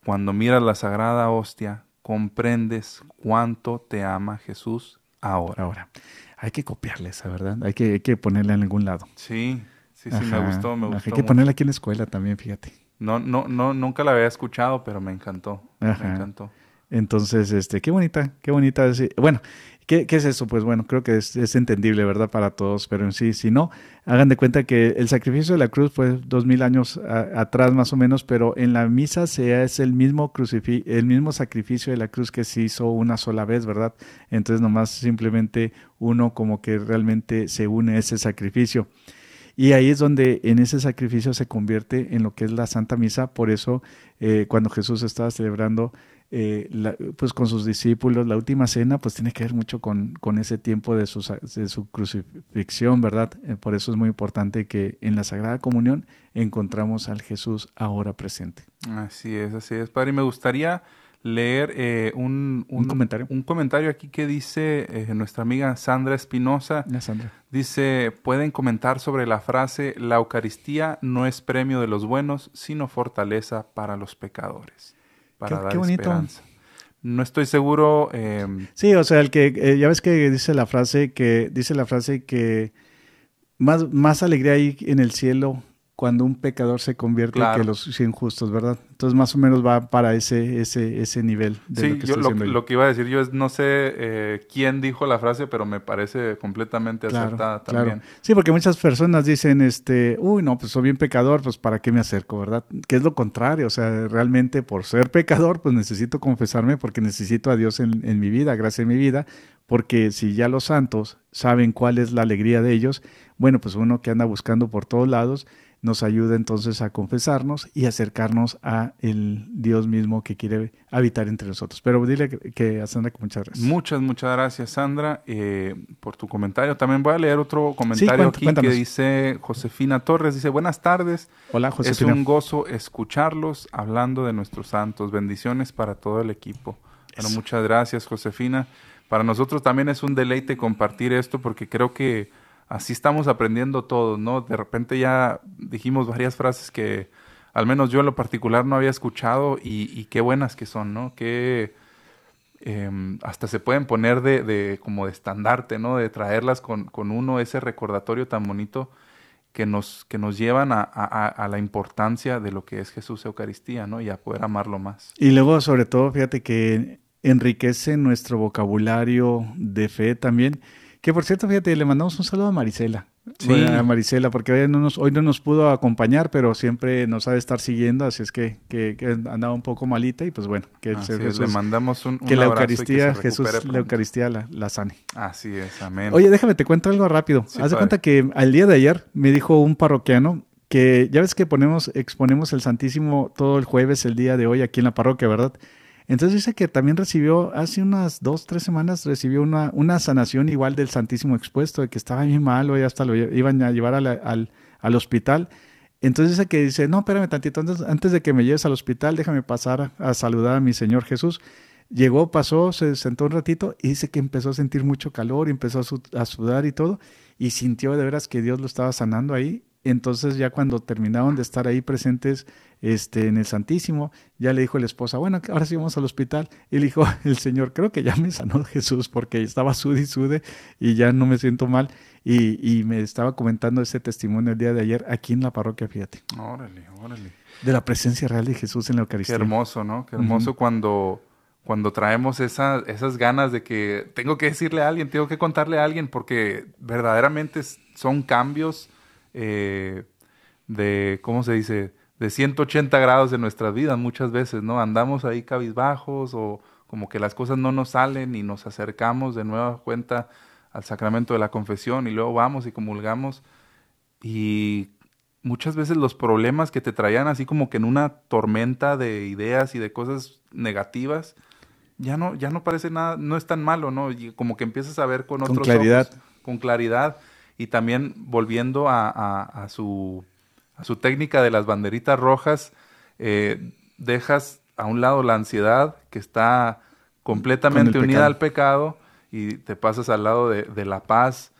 Cuando miras la sagrada hostia, comprendes cuánto te ama Jesús ahora. Ahora, hay que copiarle esa, ¿verdad? Hay que, hay que ponerla en algún lado. Sí, sí, sí, Ajá, me gustó, me gustó. Hay que mucho. ponerla aquí en la escuela también, fíjate. No, no, no, nunca la había escuchado, pero me encantó. Ajá. Me encantó. Entonces, este, qué bonita, qué bonita. es- Bueno, ¿qué, qué es eso? Pues bueno, creo que es, es entendible, ¿verdad? Para todos, pero en sí, si no, hagan de cuenta que el sacrificio de la cruz fue dos mil años a- atrás más o menos, pero en la misa se es el mismo crucifi el mismo sacrificio de la cruz que se hizo una sola vez, ¿verdad? Entonces nomás simplemente uno como que realmente se une a ese sacrificio. Y ahí es donde en ese sacrificio se convierte en lo que es la Santa Misa. Por eso, eh, cuando Jesús estaba celebrando eh, pues con sus discípulos la última cena, pues tiene que ver mucho con, con ese tiempo de su, de su crucifixión, ¿verdad? Eh, por eso es muy importante que en la Sagrada Comunión encontramos al Jesús ahora presente. Así es, así es, padre. Y me gustaría leer eh, un, Un comentario. un comentario aquí que dice eh, nuestra amiga Sandra Espinosa. Dice, pueden comentar sobre la frase, la Eucaristía no es premio de los buenos, sino fortaleza para los pecadores. Para Qué- dar qué bonito. esperanza. No estoy seguro. eh, Sí, o sea, el que eh, ya ves que dice la frase que dice la frase que más, más alegría hay en el cielo cuando un pecador se convierte Claro. que los cien justos, ¿verdad? Entonces más o menos va para ese ese ese nivel de sí, lo que yo lo, lo que iba a decir yo es, no sé eh, quién dijo la frase, pero me parece completamente acertada también. Sí, porque muchas personas dicen, este, uy, no, pues soy bien pecador, pues para qué me acerco, ¿verdad? Que es lo contrario, o sea, realmente por ser pecador, pues necesito confesarme porque necesito a Dios en, en mi vida, gracias en mi vida, porque si ya los santos saben cuál es la alegría de ellos, bueno, pues uno que anda buscando por todos lados, nos ayuda entonces a confesarnos y acercarnos a el Dios mismo que quiere habitar entre nosotros. Pero dile que, que a Sandra que muchas gracias. Muchas, muchas gracias, Sandra, eh, por tu comentario. También voy a leer otro comentario aquí cuéntanos. que dice Josefina Torres. Dice, buenas tardes. Hola, Es Josefina. un gozo escucharlos hablando de nuestros santos. Bendiciones para todo el equipo. Bueno, muchas gracias, Josefina. Para nosotros también es un deleite compartir esto porque creo que así estamos aprendiendo todos, ¿no? De repente ya dijimos varias frases que al menos yo en lo particular no había escuchado y, qué buenas que son, ¿no? Qué em, hasta se pueden poner de, de como de estandarte, ¿no? De traerlas con, con uno ese recordatorio tan bonito que nos, que nos llevan a- a- a la importancia de lo que es Jesús Eucaristía, ¿no? Y a poder amarlo más. Y luego, sobre todo, fíjate que enriquece nuestro vocabulario de fe también. Que por cierto, fíjate, le mandamos un saludo a Marisela. Sí. Bueno, A Marisela, porque hoy no, nos, hoy no nos pudo acompañar, pero siempre nos ha de estar siguiendo, así es que, que, que andaba un poco malita y pues bueno, que, Así es, le mandamos un, un que la que Eucaristía, Jesús, la. Eucaristía la, la sane. Así es, amén. Oye, déjame te cuento algo rápido. Sí, Haz de cuenta que al día de ayer me dijo un parroquiano que ya ves que ponemos, exponemos el Santísimo todo el jueves, el día de hoy, aquí en la parroquia, ¿verdad? Entonces dice que también recibió, hace unas dos, tres semanas, recibió una, una sanación igual del Santísimo expuesto, de que estaba bien malo y hasta lo iban a llevar al, al, hospital. Entonces dice que dice, no, espérame tantito, antes, antes de que me lleves al hospital, déjame pasar a, saludar a mi Señor Jesús. Llegó, pasó, se sentó un ratito y dice que empezó a sentir mucho calor, empezó a, sudar y todo, y sintió de veras que Dios lo estaba sanando ahí. Entonces ya cuando terminaron de estar ahí presentes este, en el Santísimo, ya le dijo la esposa, bueno, ahora sí vamos al hospital. Y le dijo el Señor, creo que ya me sanó Jesús porque estaba sude y sude y ya no me siento mal. Y, me estaba comentando ese testimonio el día de ayer aquí en la parroquia, fíjate. Órale, órale. De la presencia real de Jesús en la Eucaristía. Qué hermoso, ¿no? Qué hermoso cuando, cuando traemos esa, esas ganas de que tengo que decirle a alguien, tengo que contarle a alguien, porque verdaderamente son cambios eh, de, ¿cómo se dice? De 180 grados de nuestras vidas muchas veces, ¿no? Andamos ahí cabizbajos o como que las cosas no nos salen y nos acercamos de nueva cuenta al sacramento de la confesión y luego vamos y comulgamos. Y muchas veces los problemas que te traían así como que en una tormenta de ideas y de cosas negativas ya no ya no parece nada no es tan malo no y como que empiezas a ver con, con claridad. con claridad. Y también volviendo a, a su técnica de las banderitas rojas, eh, dejas a un lado la ansiedad que está completamente unida al pecado y te pasas al lado de, de la paz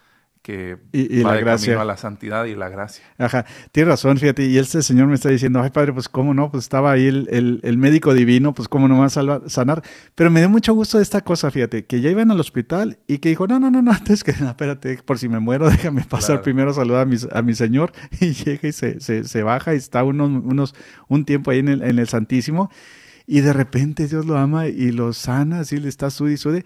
que y, va la gracia. a la santidad y la gracia. Ajá, tienes razón, fíjate, y este señor me está diciendo, ay padre, pues cómo no, pues estaba ahí el, el, médico divino, pues cómo no va a sanar, pero me dio mucho gusto esta cosa, fíjate, que ya iban al hospital y que dijo, no, no, no, no, antes que nada, espérate, por si me muero, déjame pasar primero a saludar a mi, a mi señor, y llega y se, se, se baja y está unos, unos, un tiempo ahí en el, en el Santísimo, y de repente Dios lo ama y lo sana, así le está sude y sude,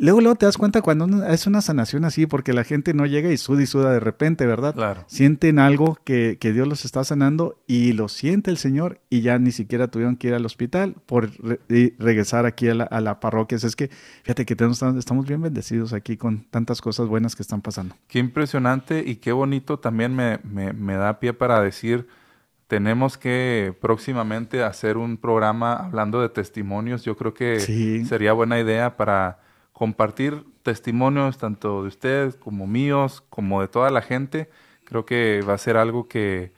Luego, luego te das cuenta cuando es una sanación así, porque la gente no llega y suda y suda de repente, ¿verdad? Claro. Sienten algo que, que Dios los está sanando y lo siente el Señor y ya ni siquiera tuvieron que ir al hospital por regresar aquí a la, a la parroquia. Es que fíjate que tenemos, estamos bien bendecidos aquí con tantas cosas buenas que están pasando. Qué impresionante y qué bonito también me, me, me da pie para decir, tenemos que próximamente hacer un programa hablando de testimonios. Yo creo que sería buena idea para compartir testimonios tanto de ustedes como míos, como de toda la gente. Creo que va a ser algo que,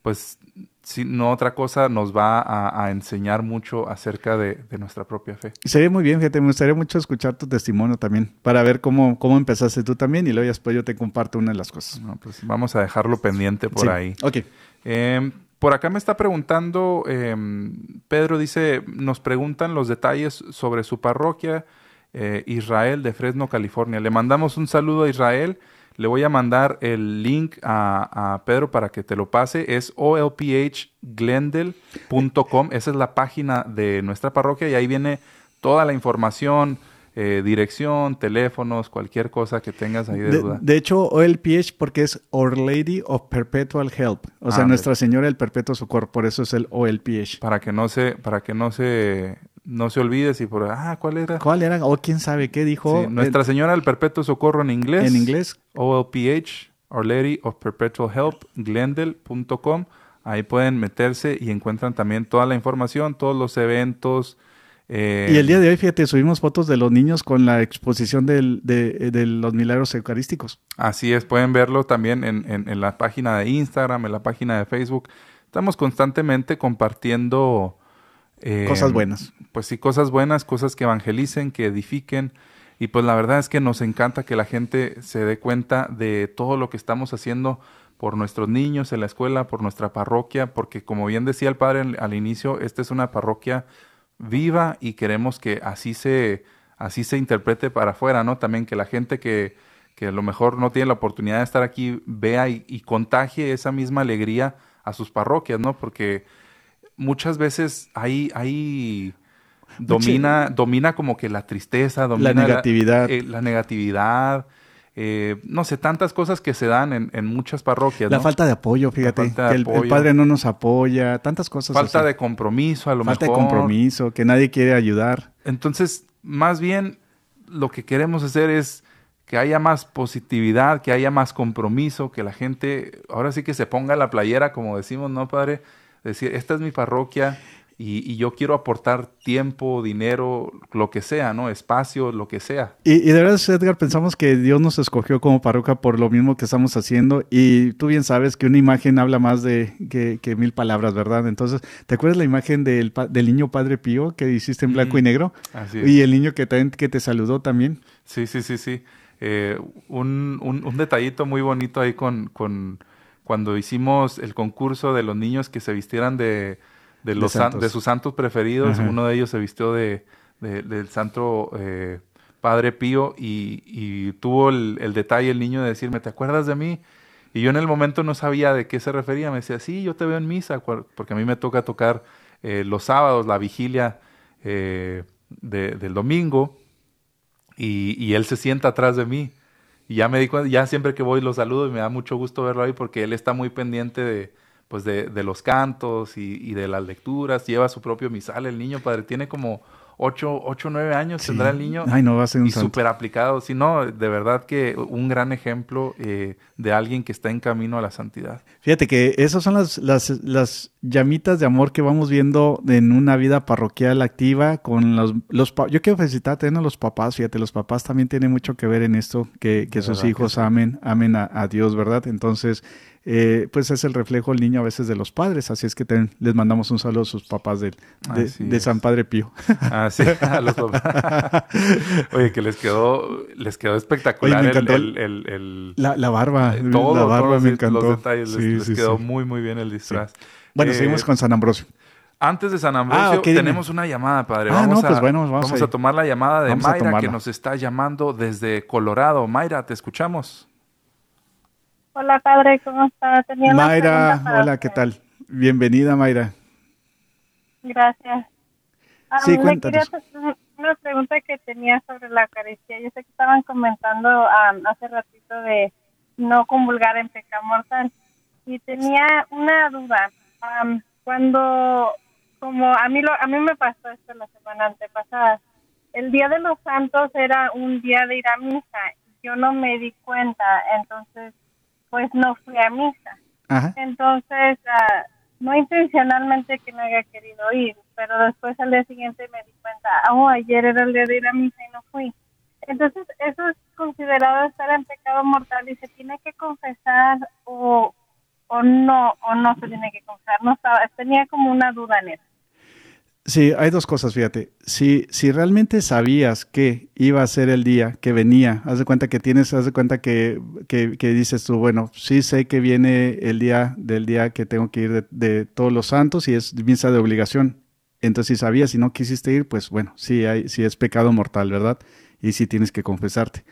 pues, si no otra cosa, nos va a, enseñar mucho acerca de, nuestra propia fe. Sería muy bien, fíjate, me gustaría mucho escuchar tu testimonio también, para ver cómo, cómo empezaste tú también y luego después yo te comparto una de las cosas. pues vamos a dejarlo pendiente por ahí. Ok. Em, por acá me está preguntando, em, Pedro dice, nos preguntan los detalles sobre su parroquia. Eh, Israel de Fresno, California. Le mandamos un saludo a Israel. Le voy a mandar el link a, Pedro para que te lo pase. Es olphglendale.com. Esa es la página de nuestra parroquia y ahí viene toda la información, eh, dirección, teléfonos, cualquier cosa que tengas ahí de, duda. De hecho, OLPH porque es Our Lady of Perpetual Help, o sea, Nuestra Señora del Perpetuo Socorro, por eso es el OLPH. Para que no se, para que no se no se olvide si por ah, ¿cuál era? ¿Cuál era? O quién sabe qué dijo. Nuestra Señora del Perpetuo Socorro en inglés. En inglés. OLPH, Our Lady of Perpetual Help, glendale.com. Ahí pueden meterse y encuentran también toda la información, todos los eventos. Eh, y el día de hoy, fíjate, subimos fotos de los niños con la exposición de, los milagros eucarísticos. Así es, pueden verlo también en, en la página de Instagram, en la página de Facebook. Estamos constantemente compartiendo cosas em, buenas. Pues sí, cosas buenas, cosas que evangelicen, que edifiquen. Y pues la verdad es que nos encanta que la gente se dé cuenta de todo lo que estamos haciendo por nuestros niños en la escuela, por nuestra parroquia, porque como bien decía el padre al inicio, esta es una parroquia viva y queremos que así se, así se interprete para afuera, ¿no? También que la gente que, que a lo mejor no tiene la oportunidad de estar aquí vea y, y contagie esa misma alegría a sus parroquias, ¿no? Porque muchas veces hay, hay domina, domina como que la tristeza, domina la negatividad. La, eh, negatividad. Eh, no sé, tantas cosas que se dan en, muchas parroquias. La falta de apoyo, fíjate, que el, padre no nos apoya, tantas cosas. Falta de compromiso, a lo mejor. Falta de compromiso, que nadie quiere ayudar. Entonces, más bien, lo que queremos hacer es que haya más positividad, que haya más compromiso, que la gente ahora sí que se ponga la playera, como decimos, ¿no, Padre? Decir, esta es mi parroquia y, yo quiero aportar tiempo, dinero, lo que sea, ¿no? Espacio, lo que sea. Y, de verdad, Edgar, pensamos que Dios nos escogió como parroquia por lo mismo que estamos haciendo y tú bien sabes que una imagen habla más de que, mil palabras, ¿verdad? Entonces, ¿te acuerdas la imagen del, del niño Padre Pío que hiciste en blanco y negro? Así es. Y el niño que, que te saludó también. Sí, sí, sí, sí. Eh, un, un, detallito muy bonito ahí con, con cuando hicimos el concurso de los niños que se vistieran de de, los de, sus santos preferidos. Uno de ellos se vistió de, del santo eh, Padre Pío y, tuvo el, detalle el niño de decirme, ¿te acuerdas de mí? Y yo en el momento no sabía de qué se refería. Me decía, sí, yo te veo en misa, porque a mí me toca tocar eh, los sábados, la vigilia eh, del domingo, y, y, él se sienta atrás de mí. Y ya me di ya siempre que voy lo saludo y me da mucho gusto verlo ahí porque él está muy pendiente de, pues de, de los cantos y, y, de las lecturas, lleva su propio misal, el niño, padre, tiene como 8, o 9 años tendrá el niño. Ay, no va a ser un Y súper aplicado. Si no, de verdad que un gran ejemplo eh, de alguien que está en camino a la santidad. Fíjate que esas son las, las, las, llamitas de amor que vamos viendo en una vida parroquial activa con los... los yo quiero felicitarte a los papás, fíjate, los papás también tienen mucho que ver en esto, que, que sus hijos amen, amen a, a Dios, ¿verdad? Entonces eh, pues es el reflejo el niño a veces de los padres. Así es que les mandamos un saludo a sus papás de, de, San Padre Pío. Ah, sí, a los papás. Oye, que les quedó, les quedó espectacular el, el, la, barba. Eh, todo, la barba me encantó. Los detalles, les, quedó muy, muy bien el disfraz. Bueno, seguimos eh, con San Ambrosio. Antes de San Ambrosio, ah, tenemos una llamada, padre. Ah, vamos, pues a, bueno, vamos, a, tomar la llamada de Mayra, que nos está llamando desde Colorado. Mayra, te escuchamos. Hola, padre, ¿cómo está? Mayra, hola, ¿qué tal? Bienvenida, Mayra. Gracias. Ah, sí, cuéntanos. una pregunta que tenía sobre la Eucaristía. Yo sé que estaban comentando hace ratito de no convulgar en pecado mortal. Y tenía una duda. cuando, como a mí, lo, a mí me pasó esto la semana antepasada, el Día de los Santos era un día de ir a misa. Yo no me di cuenta, entonces pues no fui a misa. Entonces, uh, no intencionalmente que no haya querido ir, pero después al día siguiente me di cuenta, oh, ayer era el día de ir a misa y no fui. Entonces, eso es considerado estar en pecado mortal y se tiene que confesar o, o no, o no se tiene que confesar. No estaba, tenía como una duda en eso. Sí, hay dos cosas, fíjate. Si, si realmente sabías que iba a ser el día que venía, haz de cuenta que tienes, haz de cuenta que, que, que dices tú, bueno, sí sé que viene el día del día que tengo que ir de, todos los santos y es misa de obligación. Entonces, si sabías y no quisiste ir, pues bueno, sí, hay, sí es pecado mortal, ¿verdad? Y sí tienes que confesarte.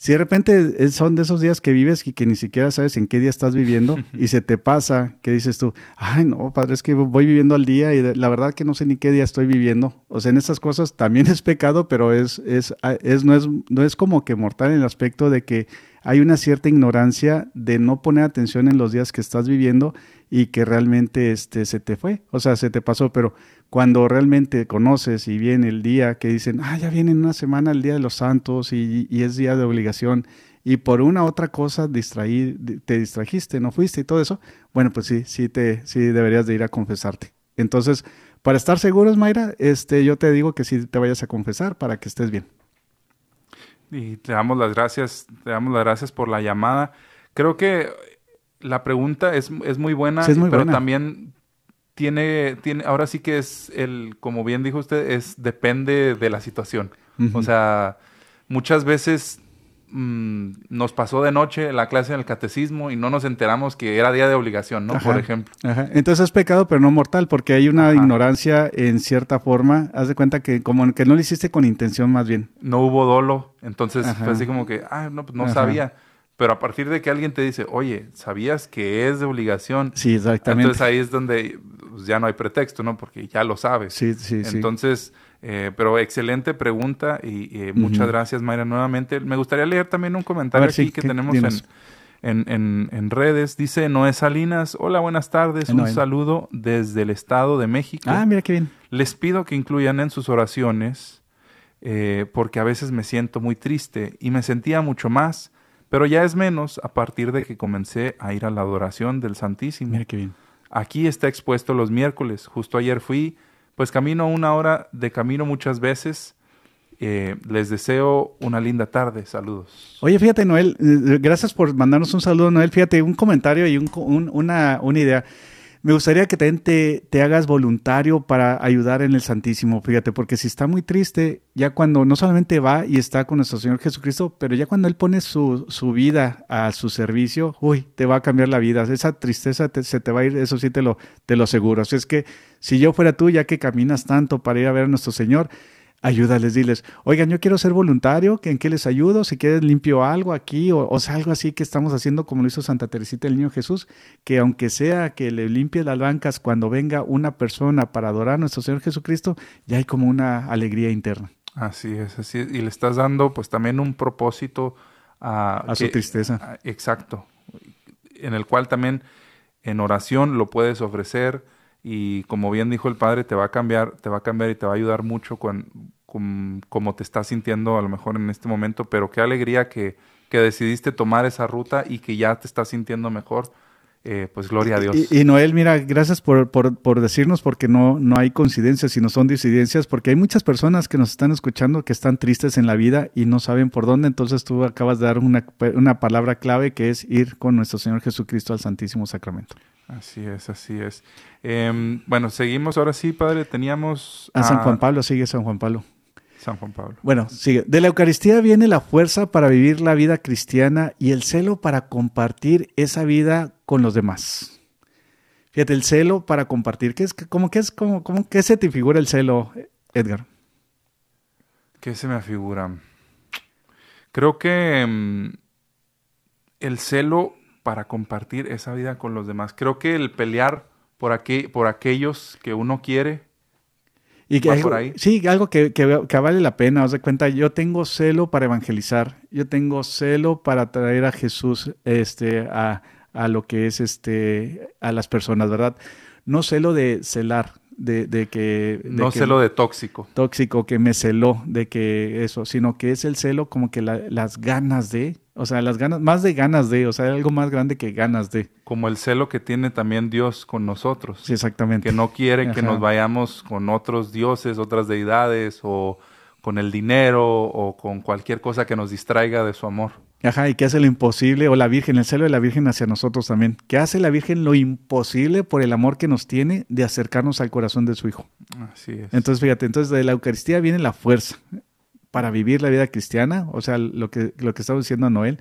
Si de repente son de esos días que vives y que ni siquiera sabes en qué día estás viviendo y se te pasa, que dices tú, ay no, padre, es que voy viviendo al día y la verdad que no sé ni qué día estoy viviendo. O sea, en esas cosas también es pecado, pero es, es, es, no, es, no es como que mortal en el aspecto de que hay una cierta ignorancia de no poner atención en los días que estás viviendo y que realmente este, se te fue, o sea, se te pasó, pero cuando realmente conoces y viene el día que dicen, ah, ya viene en una semana el Día de los Santos y, es día de obligación, y por una otra cosa distraí, te distrajiste, no fuiste y todo eso, bueno, pues sí, sí, te, sí deberías de ir a confesarte. Entonces, para estar seguros, Mayra, este, yo te digo que sí te vayas a confesar para que estés bien. Y te damos las gracias, te damos las gracias por la llamada. Creo que la pregunta es, es muy buena, pero también tiene, tiene, ahora sí que es el, como bien dijo usted, es depende de la situación. O sea, muchas veces mm, nos pasó de noche la clase en el catecismo y no nos enteramos que era día de obligación, ¿no? Por ejemplo. Entonces es pecado, pero no mortal, porque hay una ignorancia en cierta forma. Haz de cuenta que como que no lo hiciste con intención más bien. No hubo dolo, entonces fue así como que, ah, no, pues no sabía. Pero a partir de que alguien te dice, oye, ¿sabías que es de obligación? Sí, exactamente. Entonces ahí es donde pues, ya no hay pretexto, ¿no? Porque ya lo sabes. Sí, sí, sí. Entonces, eh, pero excelente pregunta y muchas gracias, Mayra, nuevamente. Me gustaría leer también un comentario aquí que tenemos en, en, en, redes. Dice Noé Salinas, hola, buenas tardes, un saludo desde el Estado de México. Ah, mira qué bien. Les pido que incluyan en sus oraciones eh, porque a veces me siento muy triste y me sentía mucho más, pero ya es menos a partir de que comencé a ir a la adoración del Santísimo. Mira qué bien. Aquí está expuesto los miércoles. Justo ayer fui, pues camino una hora de camino muchas veces. Eh, les deseo una linda tarde. Saludos. Oye, fíjate, Noel, eh, gracias por mandarnos un saludo, Noel. Fíjate, un comentario y un, un, una, una idea. Me gustaría que también te, hagas voluntario para ayudar en el Santísimo, fíjate, porque si está muy triste, ya cuando no solamente va y está con nuestro Señor Jesucristo, pero ya cuando Él pone su, su vida a su servicio, uy, te va a cambiar la vida. Esa tristeza te, se te va a ir, eso sí te lo, te lo aseguro. Así es que si yo fuera tú, ya que caminas tanto para ir a ver a nuestro Señor, ayúdales, diles, oigan, yo quiero ser voluntario, ¿en qué les ayudo? Si quieres limpio algo aquí o, o sea, algo así que estamos haciendo como lo hizo Santa Teresita el Niño Jesús, que aunque sea que le limpie las bancas cuando venga una persona para adorar a nuestro Señor Jesucristo, ya hay como una alegría interna. Así es, así es. Y le estás dando pues también un propósito a... A que, su tristeza. A, exacto. En el cual también en oración lo puedes ofrecer y como bien dijo el padre, te va a cambiar, te va a cambiar y te va a ayudar mucho con, con cómo te estás sintiendo a lo mejor en este momento, pero qué alegría que, que decidiste tomar esa ruta y que ya te estás sintiendo mejor. Eh, pues gloria a Dios. Y, y Noel, mira, gracias por, por, por, decirnos, porque no, no hay coincidencias, sino son disidencias, porque hay muchas personas que nos están escuchando que están tristes en la vida y no saben por dónde, entonces tú acabas de dar una, una palabra clave que es ir con nuestro Señor Jesucristo al Santísimo Sacramento. Así es, así es. Eh, bueno, seguimos ahora sí, padre. Teníamos. A, a San Juan Pablo, sigue San Juan Pablo. San Juan Pablo. Bueno, sigue. De la Eucaristía viene la fuerza para vivir la vida cristiana y el celo para compartir esa vida con los demás. Fíjate, el celo para compartir. ¿Qué es, cómo, qué es, cómo, cómo, ¿Qué se te figura el celo, Edgar? ¿Qué se me figura? Creo que um, el celo para compartir esa vida con los demás. Creo que el pelear por, aquí, por aquellos que uno quiere. Y que algo, por ahí. Sí, algo que, que, que, vale la pena. Os de cuenta, yo tengo celo para evangelizar. Yo tengo celo para traer a Jesús este, a, a lo que es este, a las personas, ¿verdad? No celo de celar, de, de, que... De no que, celo de tóxico. Tóxico, que me celó, de que eso, sino que es el celo como que la, las ganas de, o sea, las ganas, más de ganas de, o sea, algo más grande que ganas de. Como el celo que tiene también Dios con nosotros. Sí, exactamente. Que no quiere Ajá. que nos vayamos con otros dioses, otras deidades, o con el dinero, o con cualquier cosa que nos distraiga de su amor. Ajá, y que hace lo imposible, o la Virgen, el celo de la Virgen hacia nosotros también. Que hace la Virgen lo imposible por el amor que nos tiene de acercarnos al corazón de su Hijo. Así es. Entonces, fíjate, entonces de la Eucaristía viene la fuerza para vivir la vida cristiana, o sea, lo que, lo que estaba diciendo Noel,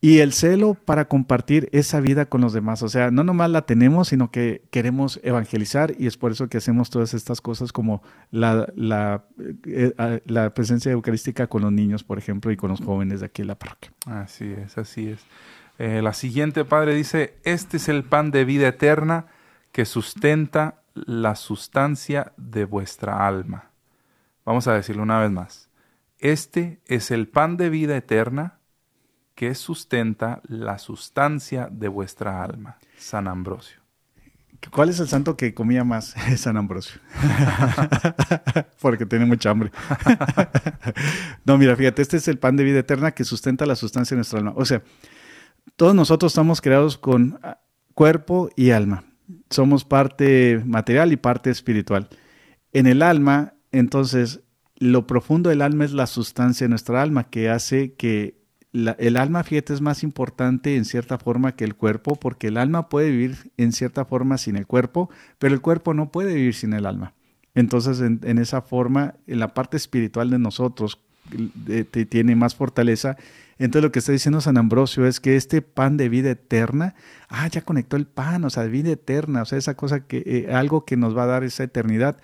y el celo para compartir esa vida con los demás. O sea, no nomás la tenemos, sino que queremos evangelizar y es por eso que hacemos todas estas cosas como la, la, eh, la presencia eucarística con los niños, por ejemplo, y con los jóvenes de aquí en la parroquia. Así es, así es. Eh, la siguiente, Padre, dice, este es el pan de vida eterna que sustenta la sustancia de vuestra alma. Vamos a decirlo una vez más. Este es el pan de vida eterna que sustenta la sustancia de vuestra alma. San Ambrosio. ¿Cuál es el santo que comía más? San Ambrosio. Porque tiene mucha hambre. no, mira, fíjate, este es el pan de vida eterna que sustenta la sustancia de nuestra alma. O sea, todos nosotros estamos creados con cuerpo y alma. Somos parte material y parte espiritual. En el alma, entonces, lo profundo del alma es la sustancia de nuestra alma, que hace que el alma, fíjate, es más importante en cierta forma que el cuerpo, porque el alma puede vivir en cierta forma sin el cuerpo, pero el cuerpo no puede vivir sin el alma. Entonces, en, esa forma, en la parte espiritual de nosotros tiene más fortaleza. Entonces, lo que está diciendo San Ambrosio es que este pan de vida eterna, ah, ya conectó el pan, o sea, vida eterna, o sea, esa cosa que, eh, algo que nos va a dar esa eternidad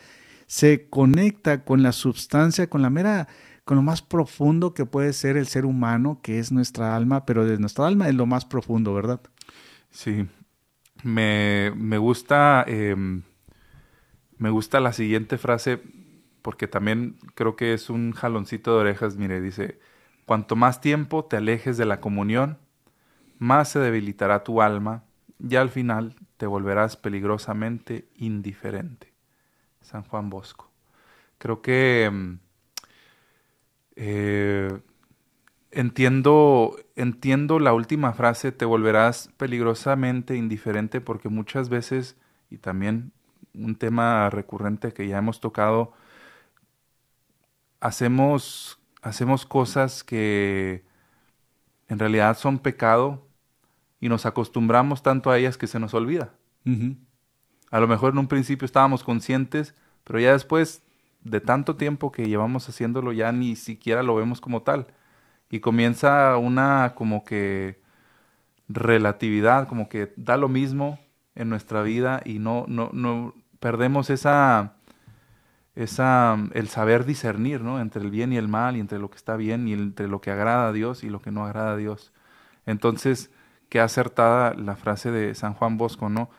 se conecta con la substancia, con la mera, con lo más profundo que puede ser el ser humano, que es nuestra alma, pero de nuestra alma es lo más profundo, ¿verdad? Sí. Me, me gusta, eh, me gusta la siguiente frase, porque también creo que es un jaloncito de orejas. Mire, dice, cuanto más tiempo te alejes de la comunión, más se debilitará tu alma y al final te volverás peligrosamente indiferente. San Juan Bosco. Creo que Eh, entiendo, entiendo la última frase, te volverás peligrosamente indiferente porque muchas veces, y también un tema recurrente que ya hemos tocado, hacemos, hacemos cosas que en realidad son pecado y nos acostumbramos tanto a ellas que se nos olvida. A lo mejor en un principio estábamos conscientes, pero ya después de tanto tiempo que llevamos haciéndolo ya ni siquiera lo vemos como tal. Y comienza una como que relatividad, como que da lo mismo en nuestra vida y no, no, no perdemos esa, esa, el saber discernir, ¿no? Entre el bien y el mal, y entre lo que está bien y entre lo que agrada a Dios y lo que no agrada a Dios. Entonces, qué acertada la frase de San Juan Bosco, ¿no?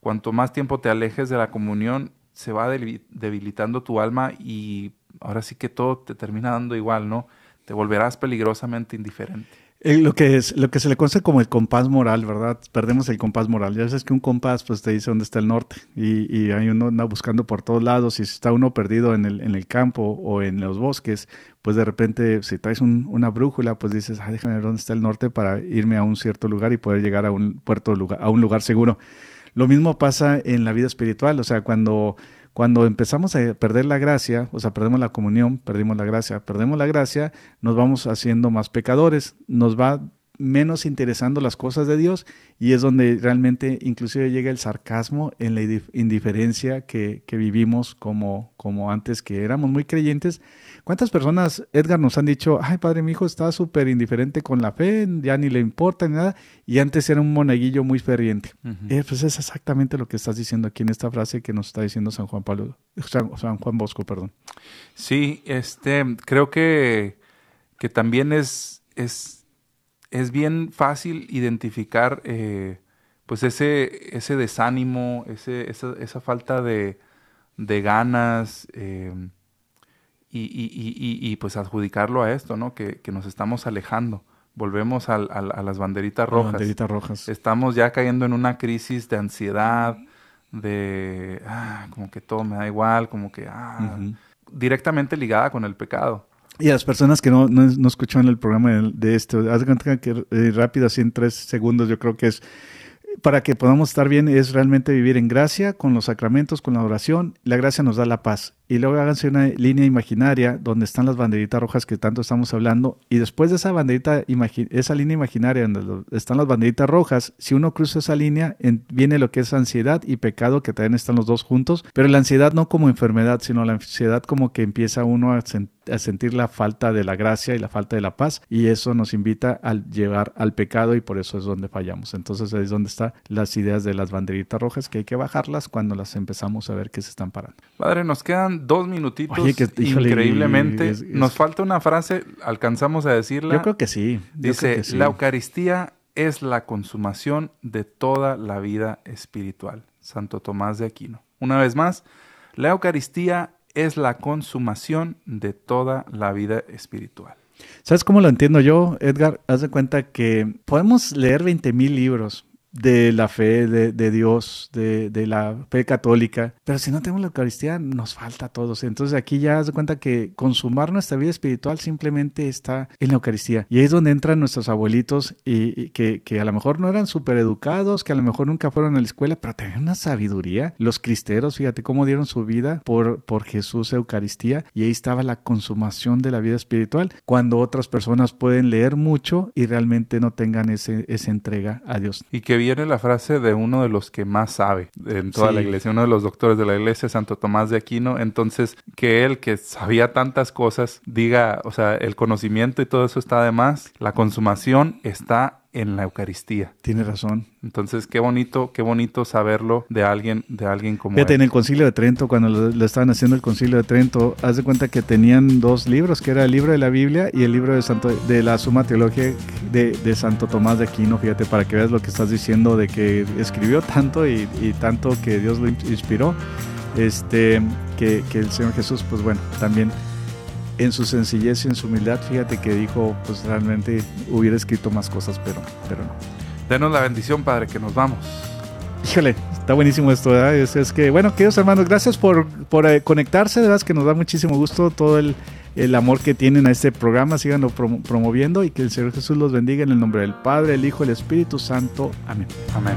Cuanto más tiempo te alejes de la comunión, se va debilitando tu alma y ahora sí que todo te termina dando igual, ¿no? Te volverás peligrosamente indiferente. Eh, lo que es lo que se le conoce como el compás moral, ¿verdad? Perdemos el compás moral. Ya sabes que un compás pues te dice dónde está el norte y, y hay uno anda buscando por todos lados y si está uno perdido en el, en el campo o en los bosques, pues de repente si traes una brújula, pues dices, ah, déjame ver dónde está el norte para irme a un cierto lugar y poder llegar a un puerto lugar, a un lugar seguro. Lo mismo pasa en la vida espiritual, o sea, cuando cuando empezamos a perder la gracia, o sea, perdemos la comunión, perdimos la gracia, perdemos la gracia, nos vamos haciendo más pecadores, nos va menos interesando las cosas de Dios y es donde realmente inclusive llega el sarcasmo en la indiferencia que, que vivimos como, como antes que éramos muy creyentes ¿Cuántas personas, Edgar, nos han dicho, ay padre, mi hijo está súper indiferente con la fe, ya ni le importa ni nada, y antes era un monaguillo muy ferviente? Eh, pues es exactamente lo que estás diciendo aquí en esta frase que nos está diciendo San Juan Pablo, San, Juan Bosco, perdón. Sí, este, creo que, que también es, es, es bien fácil identificar eh, pues ese, ese desánimo, ese, esa, esa falta de, de ganas, eh, y, y, y, y, pues adjudicarlo a esto, ¿no? Que, que nos estamos alejando. Volvemos a, a, las banderitas rojas. banderitas rojas. Estamos ya cayendo en una crisis de ansiedad, de, ah, como que todo me da igual, como que, ah, directamente ligada con el pecado. Y a las personas que no, no, no escucharon el programa de, de esto, haz cuenta que eh, rápido, así en tres segundos, yo creo que es para que podamos estar bien es realmente vivir en gracia, con los sacramentos, con la oración. La gracia nos da la paz. Y luego háganse una línea imaginaria donde están las banderitas rojas que tanto estamos hablando. Y después de esa banderita, esa línea imaginaria donde están las banderitas rojas, si uno cruza esa línea, viene lo que es ansiedad y pecado, que también están los dos juntos. Pero la ansiedad no como enfermedad, sino la ansiedad como que empieza uno a sentir a sentir la falta de la gracia y la falta de la paz y eso nos invita a llevar al pecado y por eso es donde fallamos. Entonces ahí es donde están las ideas de las banderitas rojas que hay que bajarlas cuando las empezamos a ver que se están parando. Padre, nos quedan dos minutitos increíblemente. nos falta una frase, alcanzamos a decirla. Yo creo que sí. Dice, la Eucaristía es la consumación de toda la vida espiritual. Santo Tomás de Aquino. Una vez más, la Eucaristía es la consumación de toda la vida espiritual. ¿Sabes cómo lo entiendo yo, Edgar? Haz de cuenta que podemos leer 20 mil libros, de la fe de, Dios, de, la fe católica. Pero si no tenemos la Eucaristía, nos falta a todos. Entonces aquí ya se cuenta que consumar nuestra vida espiritual simplemente está en la Eucaristía. Y ahí es donde entran nuestros abuelitos y, que, a lo mejor no eran súper educados, que a lo mejor nunca fueron a la escuela, pero tenían una sabiduría. Los cristeros, fíjate cómo dieron su vida por, por Jesús Eucaristía. Y ahí estaba la consumación de la vida espiritual, cuando otras personas pueden leer mucho y realmente no tengan ese, esa entrega a Dios. Y que viene la frase de uno de los que más sabe en toda la iglesia, uno de los doctores de la iglesia, Santo Tomás de Aquino. Entonces, que él, que sabía tantas cosas, diga, o sea, el conocimiento y todo eso está de más, la consumación está en la Eucaristía. Tiene razón. Entonces, qué bonito, qué bonito saberlo de alguien, de alguien como Fíjate, en el Concilio de Trento, cuando lo, estaban haciendo el Concilio de Trento, haz de cuenta que tenían dos libros, que era el libro de la Biblia y el libro de Santo, de la Suma Teología de, de Santo Tomás de Aquino. Fíjate, para que veas lo que estás diciendo de que escribió tanto y, y tanto que Dios lo inspiró, este, que, que el Señor Jesús, pues bueno, también en su sencillez y en su humildad, fíjate que dijo, pues realmente hubiera escrito más cosas, pero, pero no. Denos la bendición, Padre, que nos vamos. Híjole, Está buenísimo esto, ¿verdad? Es, que, bueno, queridos hermanos, gracias por, por eh, conectarse, ¿verdad? Es que nos da muchísimo gusto todo el, el amor que tienen a este programa, síganlo promoviendo y que el Señor Jesús los bendiga en el nombre del Padre, el Hijo, el Espíritu Santo. Amén. Amén.